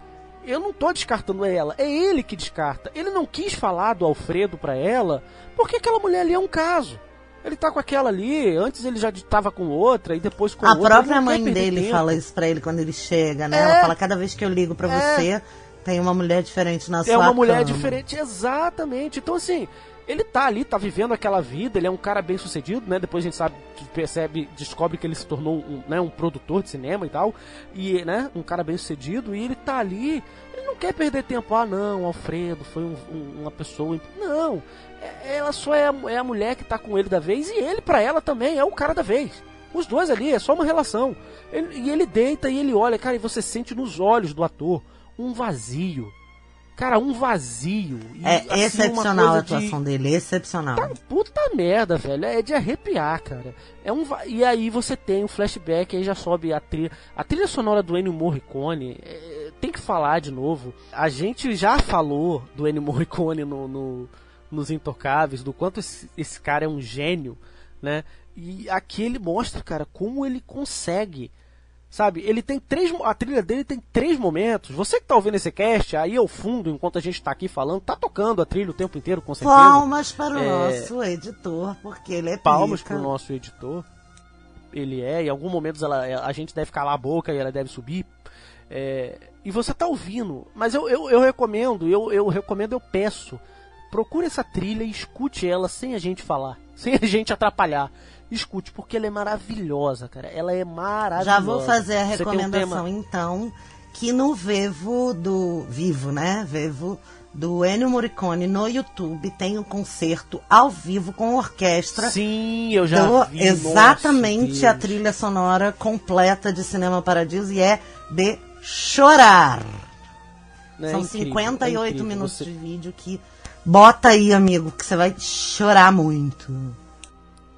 eu não tô descartando ela, é ele que descarta. Ele não quis falar do Alfredo pra ela, porque aquela mulher ali é um caso. Ele tá com aquela ali, antes ele já tava com outra e depois com a outra. A própria mãe dele tempo. fala isso pra ele quando ele chega, né? É, ela fala, cada vez que eu ligo pra é, você, tem uma mulher diferente na é sua É uma mulher cama. diferente, exatamente. Então, assim, ele tá ali, tá vivendo aquela vida, ele é um cara bem sucedido, né? Depois a gente sabe, percebe, descobre que ele se tornou um, né, um produtor de cinema e tal. E, né, um cara bem sucedido, e ele tá ali, ele não quer perder tempo. Ah, não, Alfredo foi um, um, uma pessoa. Não, é, ela só é a, é a mulher que tá com ele da vez, e ele para ela também é o cara da vez. Os dois ali, é só uma relação. Ele, e ele deita e ele olha, cara, e você sente nos olhos do ator um vazio. Cara, um vazio. E, é assim, excepcional a atuação de... dele, excepcional. Tá, puta merda, velho. É de arrepiar, cara. É um E aí você tem um flashback, aí já sobe a trilha. A trilha sonora do Ennio Morricone. É... Tem que falar de novo. A gente já falou do Ennio Morricone no, no nos Intocáveis, do quanto esse, esse cara é um gênio, né? E aqui ele mostra, cara, como ele consegue Sabe, ele tem três. A trilha dele tem três momentos. Você que tá ouvindo esse cast, aí ao fundo, enquanto a gente tá aqui falando, tá tocando a trilha o tempo inteiro, com certeza. Palmas para o é... nosso editor, porque ele é Palmas para o nosso editor. Ele é, em algum momento ela, a gente deve calar a boca e ela deve subir. É... e você tá ouvindo. Mas eu, eu, eu recomendo, eu, eu recomendo, eu peço. Procure essa trilha e escute ela sem a gente falar, sem a gente atrapalhar escute, porque ela é maravilhosa, cara. Ela é maravilhosa. Já vou fazer a recomendação, um então, que no Vevo do. Vivo, né? Vevo do Ennio Morricone no YouTube tem um concerto ao vivo com orquestra. Sim, eu já do, vi. Exatamente a trilha sonora completa de Cinema Paradiso e é de chorar. É São incrível, 58 é minutos Você... de vídeo que bota aí, amigo, que você vai chorar muito.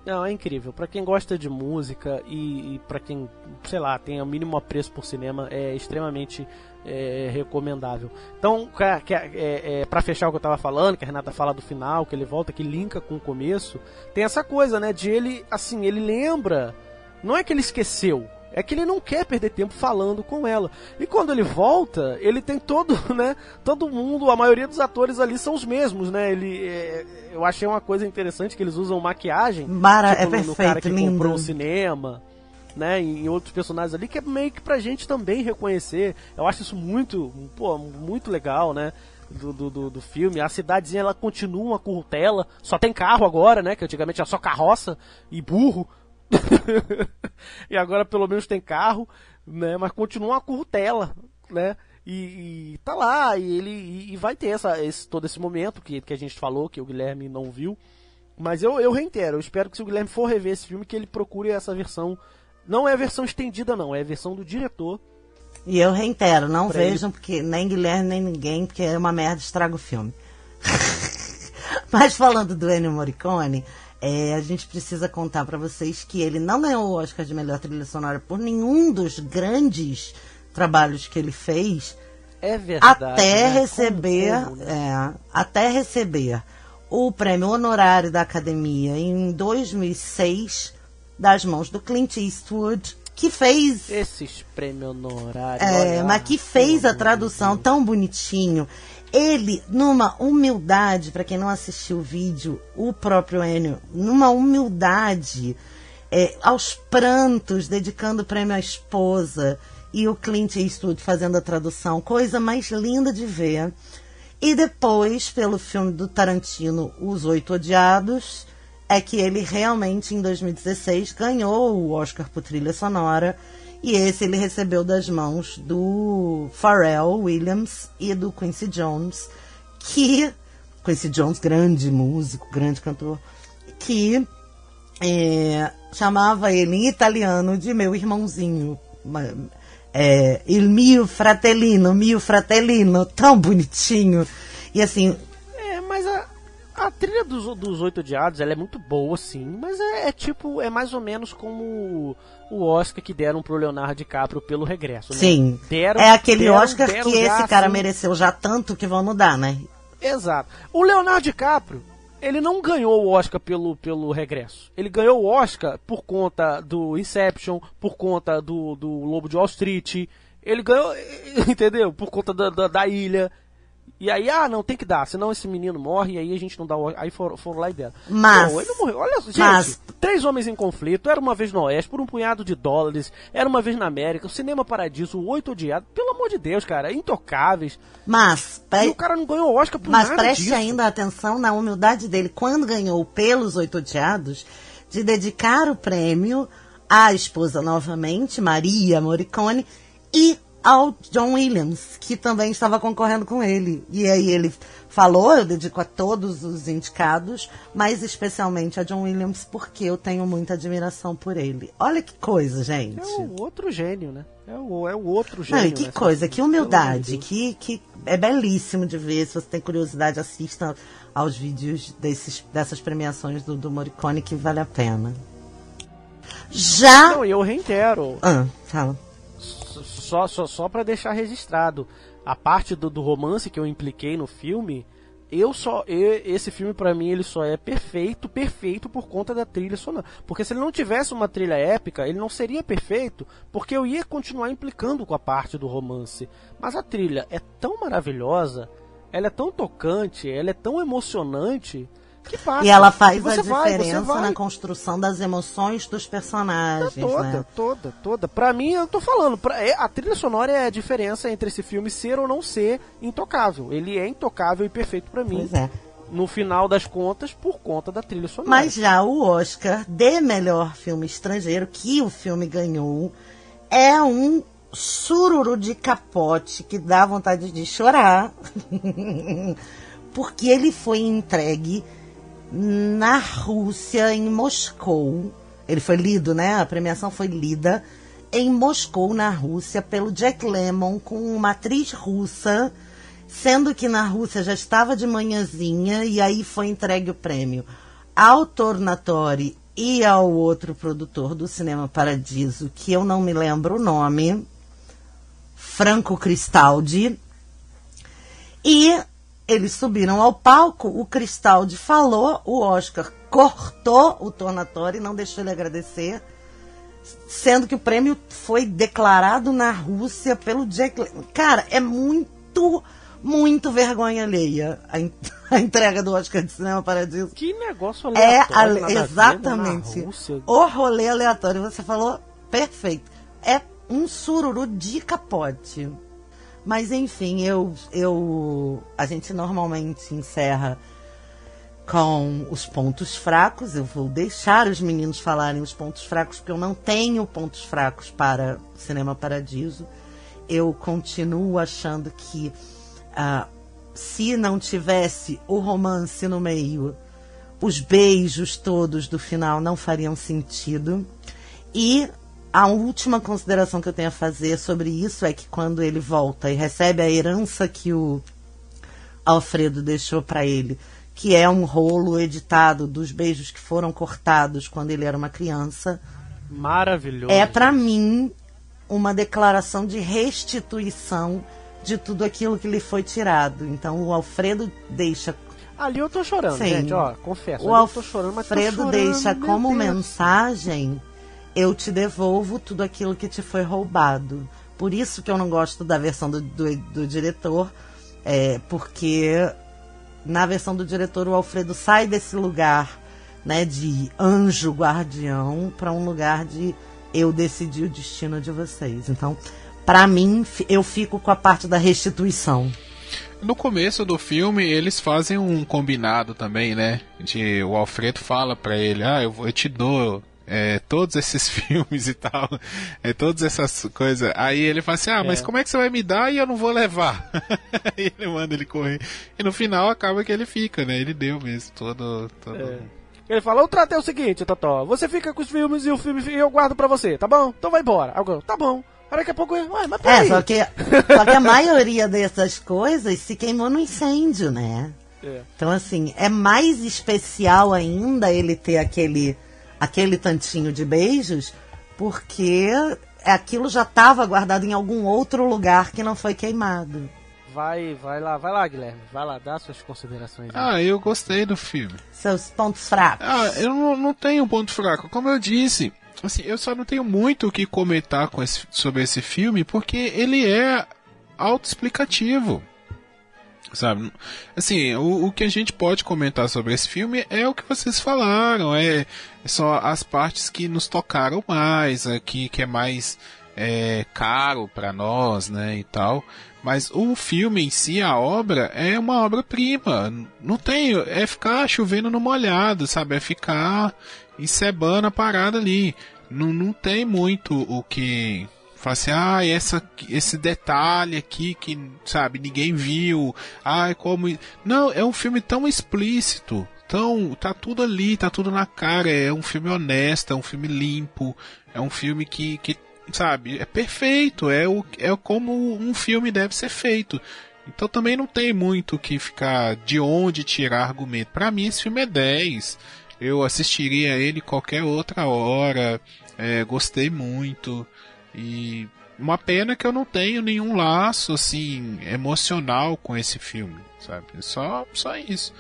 Não, é incrível. Para quem gosta de música e, e para quem, sei lá, tem o mínimo apreço por cinema, é extremamente é, recomendável. Então, é, é, para fechar o que eu tava falando, que a Renata fala do final, que ele volta, que linka com o começo, tem essa coisa, né, de ele, assim, ele lembra. Não é que ele esqueceu, é que ele não quer perder tempo falando com ela. E quando ele volta, ele tem todo, né? Todo mundo, a maioria dos atores ali são os mesmos, né? Ele, é, eu achei uma coisa interessante que eles usam maquiagem. Mara, tipo, é perfeito, no cara que lindo. comprou o cinema. Né, em outros personagens ali, que é meio que pra gente também reconhecer. Eu acho isso muito, pô, muito legal, né? Do, do, do, filme. A cidadezinha ela continua uma curtela, só tem carro agora, né? Que antigamente era só carroça e burro. e agora pelo menos tem carro, né? Mas continua uma curtela, né? E, e, tá lá, e ele e, e vai ter essa, esse, todo esse momento que, que a gente falou, que o Guilherme não viu. Mas eu, eu reitero, eu espero que se o Guilherme for rever esse filme, que ele procure essa versão. Não é a versão estendida, não, é a versão do diretor. E eu reitero, não vejam, ele... porque nem Guilherme nem ninguém, porque é uma merda, estraga o filme. Mas falando do Ennio Morricone, é, a gente precisa contar para vocês que ele não ganhou o Oscar de melhor trilha sonora por nenhum dos grandes trabalhos que ele fez. É verdade. Até né? receber, como, né? é, até receber o prêmio honorário da Academia em 2006 das mãos do Clint Eastwood, que fez esses prêmios honorários. É, mas que fez a tradução tão bonitinho ele, numa humildade, para quem não assistiu o vídeo, o próprio Enio, numa humildade, é, aos prantos, dedicando o prêmio à esposa, e o Clint Eastwood fazendo a tradução, coisa mais linda de ver. E depois, pelo filme do Tarantino, Os Oito Odiados, é que ele realmente, em 2016, ganhou o Oscar por trilha sonora. E esse ele recebeu das mãos do Pharrell Williams e do Quincy Jones, que. Quincy Jones, grande músico, grande cantor, que é, chamava ele em italiano de meu irmãozinho. É, il mio fratellino, mio fratellino, tão bonitinho. E assim. É, mas a, a trilha dos, dos Oito Odiados ela é muito boa, sim. Mas é, é, tipo, é mais ou menos como o Oscar que deram pro Leonardo DiCaprio pelo regresso. Né? Sim. Deram, é aquele deram, Oscar deram que esse cara assim. mereceu já tanto que vão mudar, né? Exato. O Leonardo DiCaprio, ele não ganhou o Oscar pelo, pelo regresso. Ele ganhou o Oscar por conta do Inception, por conta do, do Lobo de Wall Street. Ele ganhou, entendeu? Por conta da, da, da ilha. E aí, ah, não, tem que dar, senão esse menino morre e aí a gente não dá o. Aí foram, foram lá e deram. Mas. Não, ele morreu. Olha, gente, mas... três homens em conflito, era uma vez no Oeste, por um punhado de dólares, era uma vez na América, o Cinema Paradiso, o Oito Odiados, pelo amor de Deus, cara, intocáveis. Mas. Pre... E o cara não ganhou o Oscar por mas nada. Mas preste disso. ainda atenção na humildade dele, quando ganhou pelos Oito Odiados, de dedicar o prêmio à esposa novamente, Maria Morricone, e ao John Williams, que também estava concorrendo com ele. E aí ele falou, eu dedico a todos os indicados, mas especialmente a John Williams, porque eu tenho muita admiração por ele. Olha que coisa, gente. É o outro gênio, né? É o, é o outro gênio. Não, e que né? coisa, que humildade, que, que é belíssimo de ver. Se você tem curiosidade, assista aos vídeos desses, dessas premiações do, do Morricone, que vale a pena. Já. Não, eu reitero. Ah, fala só, só, só para deixar registrado, a parte do, do, romance que eu impliquei no filme, eu só eu, esse filme para mim ele só é perfeito, perfeito por conta da trilha sonora. Porque se ele não tivesse uma trilha épica, ele não seria perfeito, porque eu ia continuar implicando com a parte do romance. Mas a trilha é tão maravilhosa, ela é tão tocante, ela é tão emocionante que passa. E ela faz a diferença vai, na construção das emoções dos personagens. É toda, né? toda, toda. Pra mim, eu tô falando, pra, é, a trilha sonora é a diferença entre esse filme ser ou não ser intocável. Ele é intocável e perfeito para mim. Pois é. No final das contas, por conta da trilha sonora. Mas já o Oscar de melhor filme estrangeiro, que o filme ganhou, é um sururu de capote que dá vontade de chorar. porque ele foi entregue na Rússia, em Moscou. Ele foi lido, né? A premiação foi lida em Moscou, na Rússia, pelo Jack Lemmon, com uma atriz russa, sendo que na Rússia já estava de manhãzinha e aí foi entregue o prêmio ao Tornatori e ao outro produtor do Cinema Paradiso, que eu não me lembro o nome, Franco Cristaldi. E eles subiram ao palco, o Cristaldi falou, o Oscar cortou o tornatório e não deixou ele agradecer, sendo que o prêmio foi declarado na Rússia pelo Jack. Cara, é muito, muito vergonha alheia a, a entrega do Oscar de Cinema Paradiso. Que negócio aleatório. É, exatamente. O rolê aleatório, você falou perfeito. É um sururu de capote. Mas enfim, eu, eu a gente normalmente encerra com os pontos fracos. Eu vou deixar os meninos falarem os pontos fracos, porque eu não tenho pontos fracos para Cinema Paradiso. Eu continuo achando que uh, se não tivesse o romance no meio, os beijos todos do final não fariam sentido. E a última consideração que eu tenho a fazer sobre isso é que quando ele volta e recebe a herança que o Alfredo deixou para ele, que é um rolo editado dos beijos que foram cortados quando ele era uma criança. Maravilhoso. É para mim uma declaração de restituição de tudo aquilo que lhe foi tirado. Então o Alfredo deixa Ali eu tô chorando, Sim. gente, ó, confesso. O Alfredo deixa como Deus. mensagem eu te devolvo tudo aquilo que te foi roubado. Por isso que eu não gosto da versão do, do, do diretor, é, porque na versão do diretor o Alfredo sai desse lugar né, de anjo guardião para um lugar de eu decidi o destino de vocês. Então, para mim, eu fico com a parte da restituição. No começo do filme, eles fazem um combinado também, né? De, o Alfredo fala pra ele, ah, eu, vou, eu te dou é, todos esses filmes e tal, é, todas essas coisas. Aí ele fala assim, ah, mas é. como é que você vai me dar e eu não vou levar? Aí ele manda ele correr. E no final acaba que ele fica, né? Ele deu mesmo todo... todo... É. Ele fala, o trato é o seguinte, Totó, você fica com os filmes e o filme eu guardo pra você, tá bom? Então vai embora. Agora, tá bom. Daqui a pouco, ué, mas É, só que, só que a maioria dessas coisas se queimou no incêndio, né? É. Então, assim, é mais especial ainda ele ter aquele aquele tantinho de beijos, porque aquilo já estava guardado em algum outro lugar que não foi queimado. Vai, vai lá, vai lá, Guilherme. Vai lá, dá suas considerações. Aí. Ah, eu gostei do filme. Seus pontos fracos. Ah, eu não, não tenho ponto fraco. Como eu disse, assim, eu só não tenho muito o que comentar esse, sobre esse filme, porque ele é autoexplicativo sabe? Assim, o, o que a gente pode comentar sobre esse filme é o que vocês falaram, é, é só as partes que nos tocaram mais, aqui que é mais é, caro para nós, né, e tal. Mas o filme em si, a obra, é uma obra-prima. Não tem. É ficar chovendo no molhado, sabe? É ficar encebando a parada ali. Não, não tem muito o que Fala assim, ah, essa, esse detalhe aqui que, sabe, ninguém viu. Ai, como. Não, é um filme tão explícito. Tão, tá tudo ali, tá tudo na cara. É um filme honesto, é um filme limpo. É um filme que, que sabe, é perfeito. É, o, é como um filme deve ser feito. Então também não tem muito que ficar de onde tirar argumento. Para mim esse filme é 10. Eu assistiria ele qualquer outra hora. É, gostei muito. E uma pena que eu não tenho nenhum laço assim emocional com esse filme, sabe? Só só isso.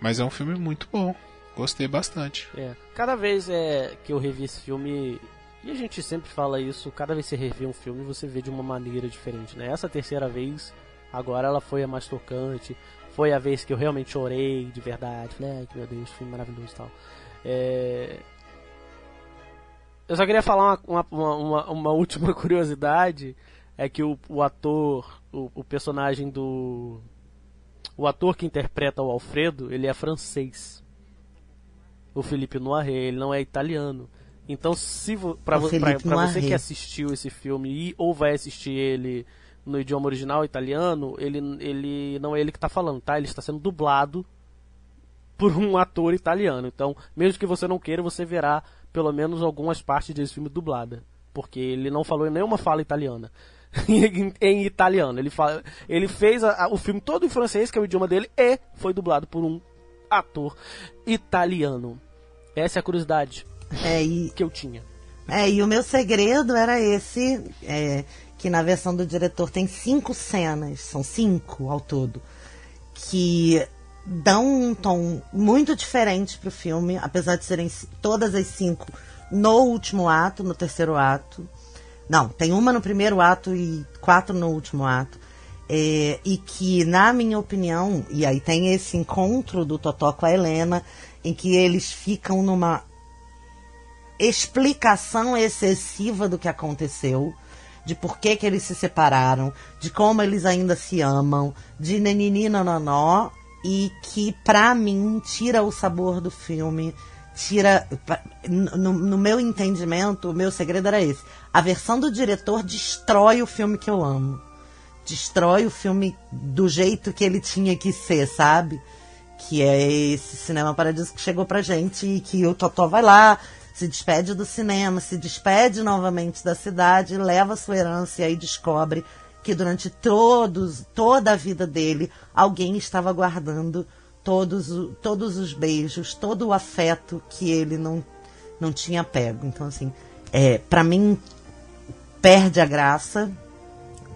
Mas é um filme muito bom. Gostei bastante. É. Cada vez é que eu revi esse filme, e a gente sempre fala isso, cada vez que você revê um filme, você vê de uma maneira diferente, né? Essa terceira vez, agora ela foi a mais tocante. Foi a vez que eu realmente chorei de verdade. Ai, que meu Deus, filme maravilhoso e tal. É, eu só queria falar uma, uma, uma, uma última curiosidade. É que o, o ator, o, o, personagem do. O ator que interpreta o Alfredo, ele é francês. O Felipe Noiré, ele não é italiano. Então, se para você que assistiu esse filme e ou vai assistir ele no idioma original italiano, ele, ele não é ele que está falando, tá? Ele está sendo dublado por um ator italiano. Então, mesmo que você não queira, você verá pelo menos algumas partes desse filme dublada. Porque ele não falou nenhuma fala italiana. em, italiano. Ele, fala, ele fez a, a, o filme todo em francês, que é o idioma dele, e foi dublado por um ator italiano. Essa é a curiosidade é, e, que eu tinha. É, e o meu segredo era esse, é, que na versão do diretor tem cinco cenas, são cinco ao todo, que dão um tom muito diferente pro filme, apesar de serem todas as cinco no último ato, no terceiro ato. Não, tem uma no primeiro ato e quatro no último ato. É, e que, na minha opinião, e aí tem esse encontro do Totó com a Helena, em que eles ficam numa explicação excessiva do que aconteceu, de por que, que eles se separaram, de como eles ainda se amam, de nenini nananó, e que para mim tira o sabor do filme, tira no, no, meu entendimento, o meu segredo era esse. A versão do diretor destrói o filme que eu amo. Destrói o filme do jeito que ele tinha que ser, sabe? Que é esse cinema paradiso que chegou pra gente e que o Totó vai lá, se despede do cinema, se despede novamente da cidade, leva sua herança e aí descobre que durante todos, toda a vida dele, alguém estava guardando todos, todos os beijos, todo o afeto que ele não, não tinha pego. Então, assim, é, para mim, perde a graça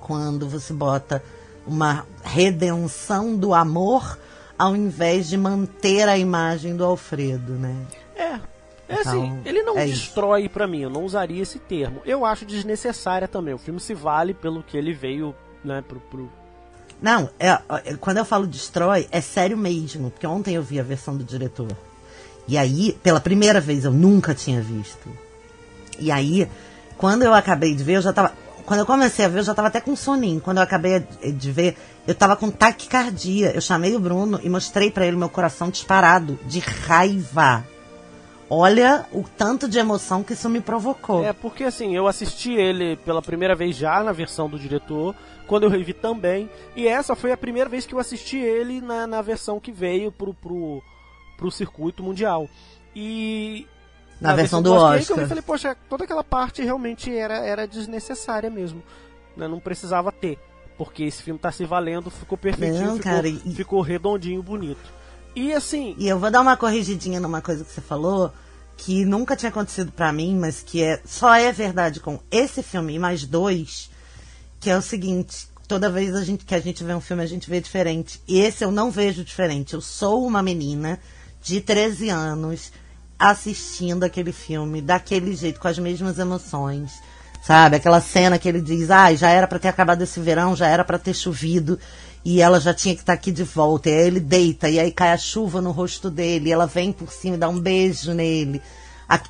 quando você bota uma redenção do amor ao invés de manter a imagem do Alfredo, né? É, é então, assim, ele não é destrói para mim, eu não usaria esse termo. Eu acho desnecessária também. O filme se vale pelo que ele veio, né, pro. pro... Não, é, é, quando eu falo destrói, é sério mesmo, porque ontem eu vi a versão do diretor. E aí, pela primeira vez, eu nunca tinha visto. E aí, quando eu acabei de ver, eu já tava. quando eu comecei a ver, eu já tava até com soninho. Quando eu acabei de ver, eu tava com taquicardia. Eu chamei o Bruno e mostrei para ele meu coração disparado de raiva. Olha o tanto de emoção que isso me provocou. É, porque assim, eu assisti ele pela primeira vez já na versão do diretor, quando eu revi também, e essa foi a primeira vez que eu assisti ele na, na versão que veio pro, pro, pro circuito mundial. E. Na, na versão, versão do Oscar. Eu falei, poxa, toda aquela parte realmente era, era desnecessária mesmo. Né? Não precisava ter. Porque esse filme tá se valendo, ficou perfeitinho, Não, ficou, cara, e... ficou redondinho, bonito. E assim. E eu vou dar uma corrigidinha numa coisa que você falou, que nunca tinha acontecido para mim, mas que é só é verdade com esse filme e mais dois, que é o seguinte. Toda vez a gente, que a gente vê um filme, a gente vê diferente. E esse eu não vejo diferente. Eu sou uma menina de 13 anos assistindo aquele filme daquele jeito, com as mesmas emoções. Sabe? Aquela cena que ele diz: ah, já era para ter acabado esse verão, já era para ter chovido e ela já tinha que estar tá aqui de volta. E aí ele deita, e aí cai a chuva no rosto dele, ela vem por cima e dá um beijo nele.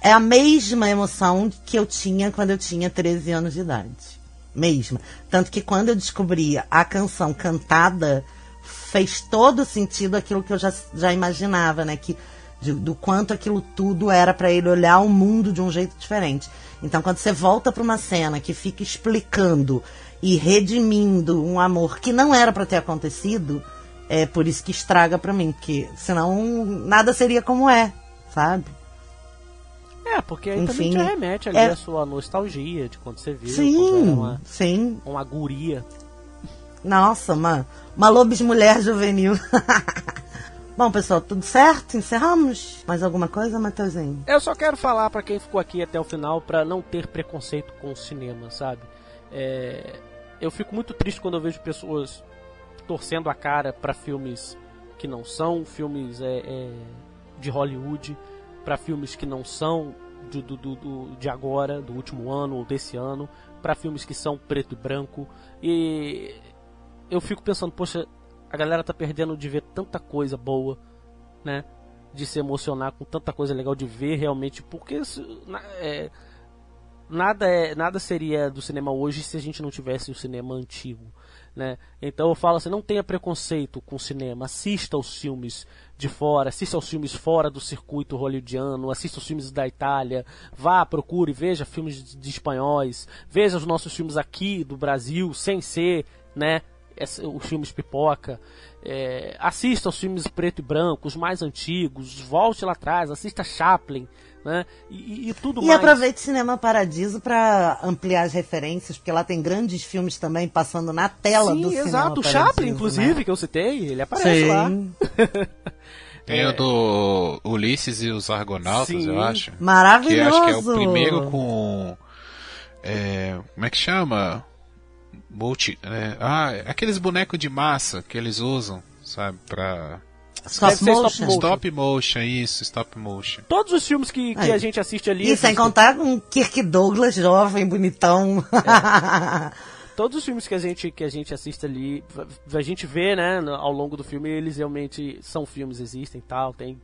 É a mesma emoção que eu tinha quando eu tinha 13 anos de idade. Mesma. Tanto que quando eu descobri a canção cantada, fez todo sentido aquilo que eu já, já imaginava, né? Que, de, do quanto aquilo tudo era para ele olhar o mundo de um jeito diferente. Então, quando você volta para uma cena que fica explicando e redimindo um amor que não era para ter acontecido, é por isso que estraga para mim, porque senão nada seria como é, sabe? É, porque aí Enfim, também te remete ali é... a sua nostalgia de quando você viu, sim, uma, sim. uma guria. Nossa, uma, uma lobis mulher juvenil. Bom, pessoal, tudo certo? Encerramos? Mais alguma coisa, Matheusinho? Eu só quero falar para quem ficou aqui até o final para não ter preconceito com o cinema, sabe? É, eu fico muito triste quando eu vejo pessoas torcendo a cara para filmes que não são filmes é, é, de Hollywood, para filmes que não são do, do, de agora, do último ano ou desse ano, para filmes que são preto e branco. E eu fico pensando, poxa, a galera tá perdendo de ver tanta coisa boa, né? De se emocionar com tanta coisa legal de ver realmente, porque é, nada é nada seria do cinema hoje se a gente não tivesse o cinema antigo né? Então eu falo assim não tenha preconceito com o cinema. Assista aos filmes de fora assista aos filmes fora do circuito hollywoodiano assista aos filmes da Itália. Vá procure veja filmes de espanhóis veja os nossos filmes aqui do Brasil sem ser né os filmes pipoca. É, assista aos filmes preto e branco os mais antigos volte lá atrás assista Chaplin né? E, e, tudo e mais. E aproveite Cinema Paradiso para ampliar as referências, porque lá tem grandes filmes também passando na tela Sim, do exato. Cinema. Exato, o Chaplin, inclusive, né? que eu citei, ele aparece Sim. lá. Tem é. o do Ulisses e os Argonautas, Sim. eu acho. Maravilhoso! Que acho que é o primeiro com. É, como é que chama? Multi, é, ah, aqueles bonecos de massa que eles usam, sabe, pra Stop motion. stop motion. Stop motion, isso, stop motion. Todos os filmes que, que a gente assiste ali. E sem contar com Kirk Douglas, jovem, bonitão. É. Todos os filmes que a gente que a gente assiste ali, a gente vê, né, ao longo do filme, eles realmente são filmes, existem tal, tem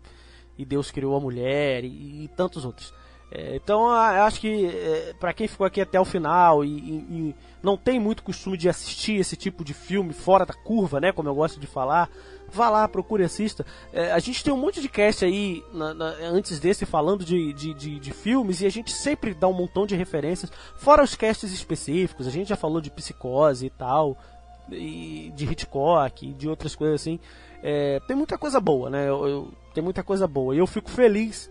e Deus criou a mulher e, e tantos outros. É, então eu acho que é, para quem ficou aqui até o final e, e, e, não tem muito costume de assistir esse tipo de filme fora da curva, né, como eu gosto de falar, vá lá, procure assista. É, a gente tem um monte de cast aí na, na, antes desse falando de, de, de, de, filmes e a gente sempre dá um montão de referências, fora os casts específicos. A gente já falou de psicose e tal, e de Hitchcock, e de outras coisas assim. É, tem muita coisa boa, né? Eu, eu, tem muita coisa boa. E eu fico feliz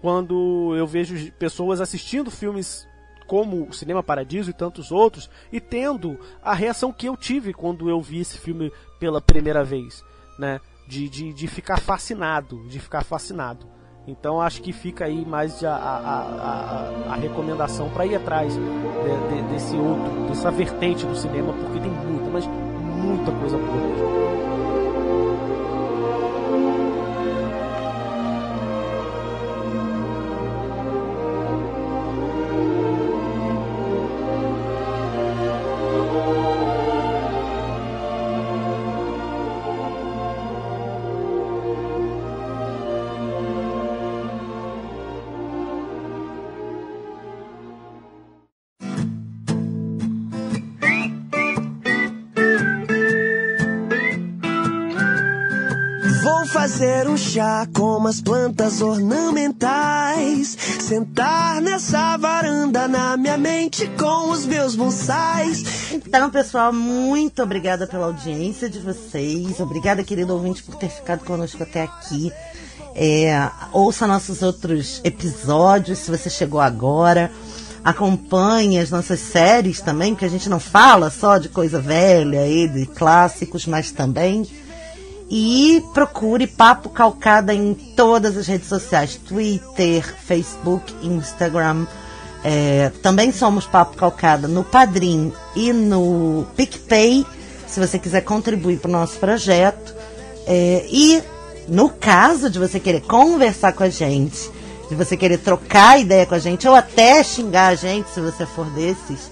quando eu vejo pessoas assistindo filmes como o Cinema Paradiso e tantos outros e tendo a reação que eu tive quando eu vi esse filme pela primeira vez né? De, de, de ficar fascinado, de ficar fascinado. Então acho que fica aí mais a, a, a, a recomendação para ir atrás de, de, desse outro, dessa vertente do cinema, porque tem muita, mas muita coisa boa mesmo. Umas plantas ornamentais. Sentar nessa varanda na minha mente com os meus bonsais. Então, pessoal, muito obrigada pela audiência de vocês. Obrigada, querido ouvinte, por ter ficado conosco até aqui. É, ouça nossos outros episódios se você chegou agora. Acompanhe as nossas séries também, porque a gente não fala só de coisa velha e de clássicos, mas também. E procure Papo Calcada em todas as redes sociais: Twitter, Facebook, Instagram. É, também somos Papo Calcada no Padrim e no PicPay, se você quiser contribuir para o nosso projeto. É, e no caso de você querer conversar com a gente, de você querer trocar ideia com a gente, ou até xingar a gente, se você for desses,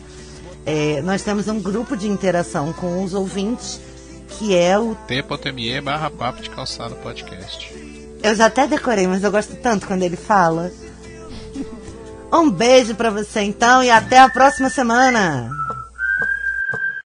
é, nós temos um grupo de interação com os ouvintes, que é o t.me barra papo de calçado podcast. Eu já até decorei, mas eu gosto tanto quando ele fala. Um beijo para você então e até a próxima semana.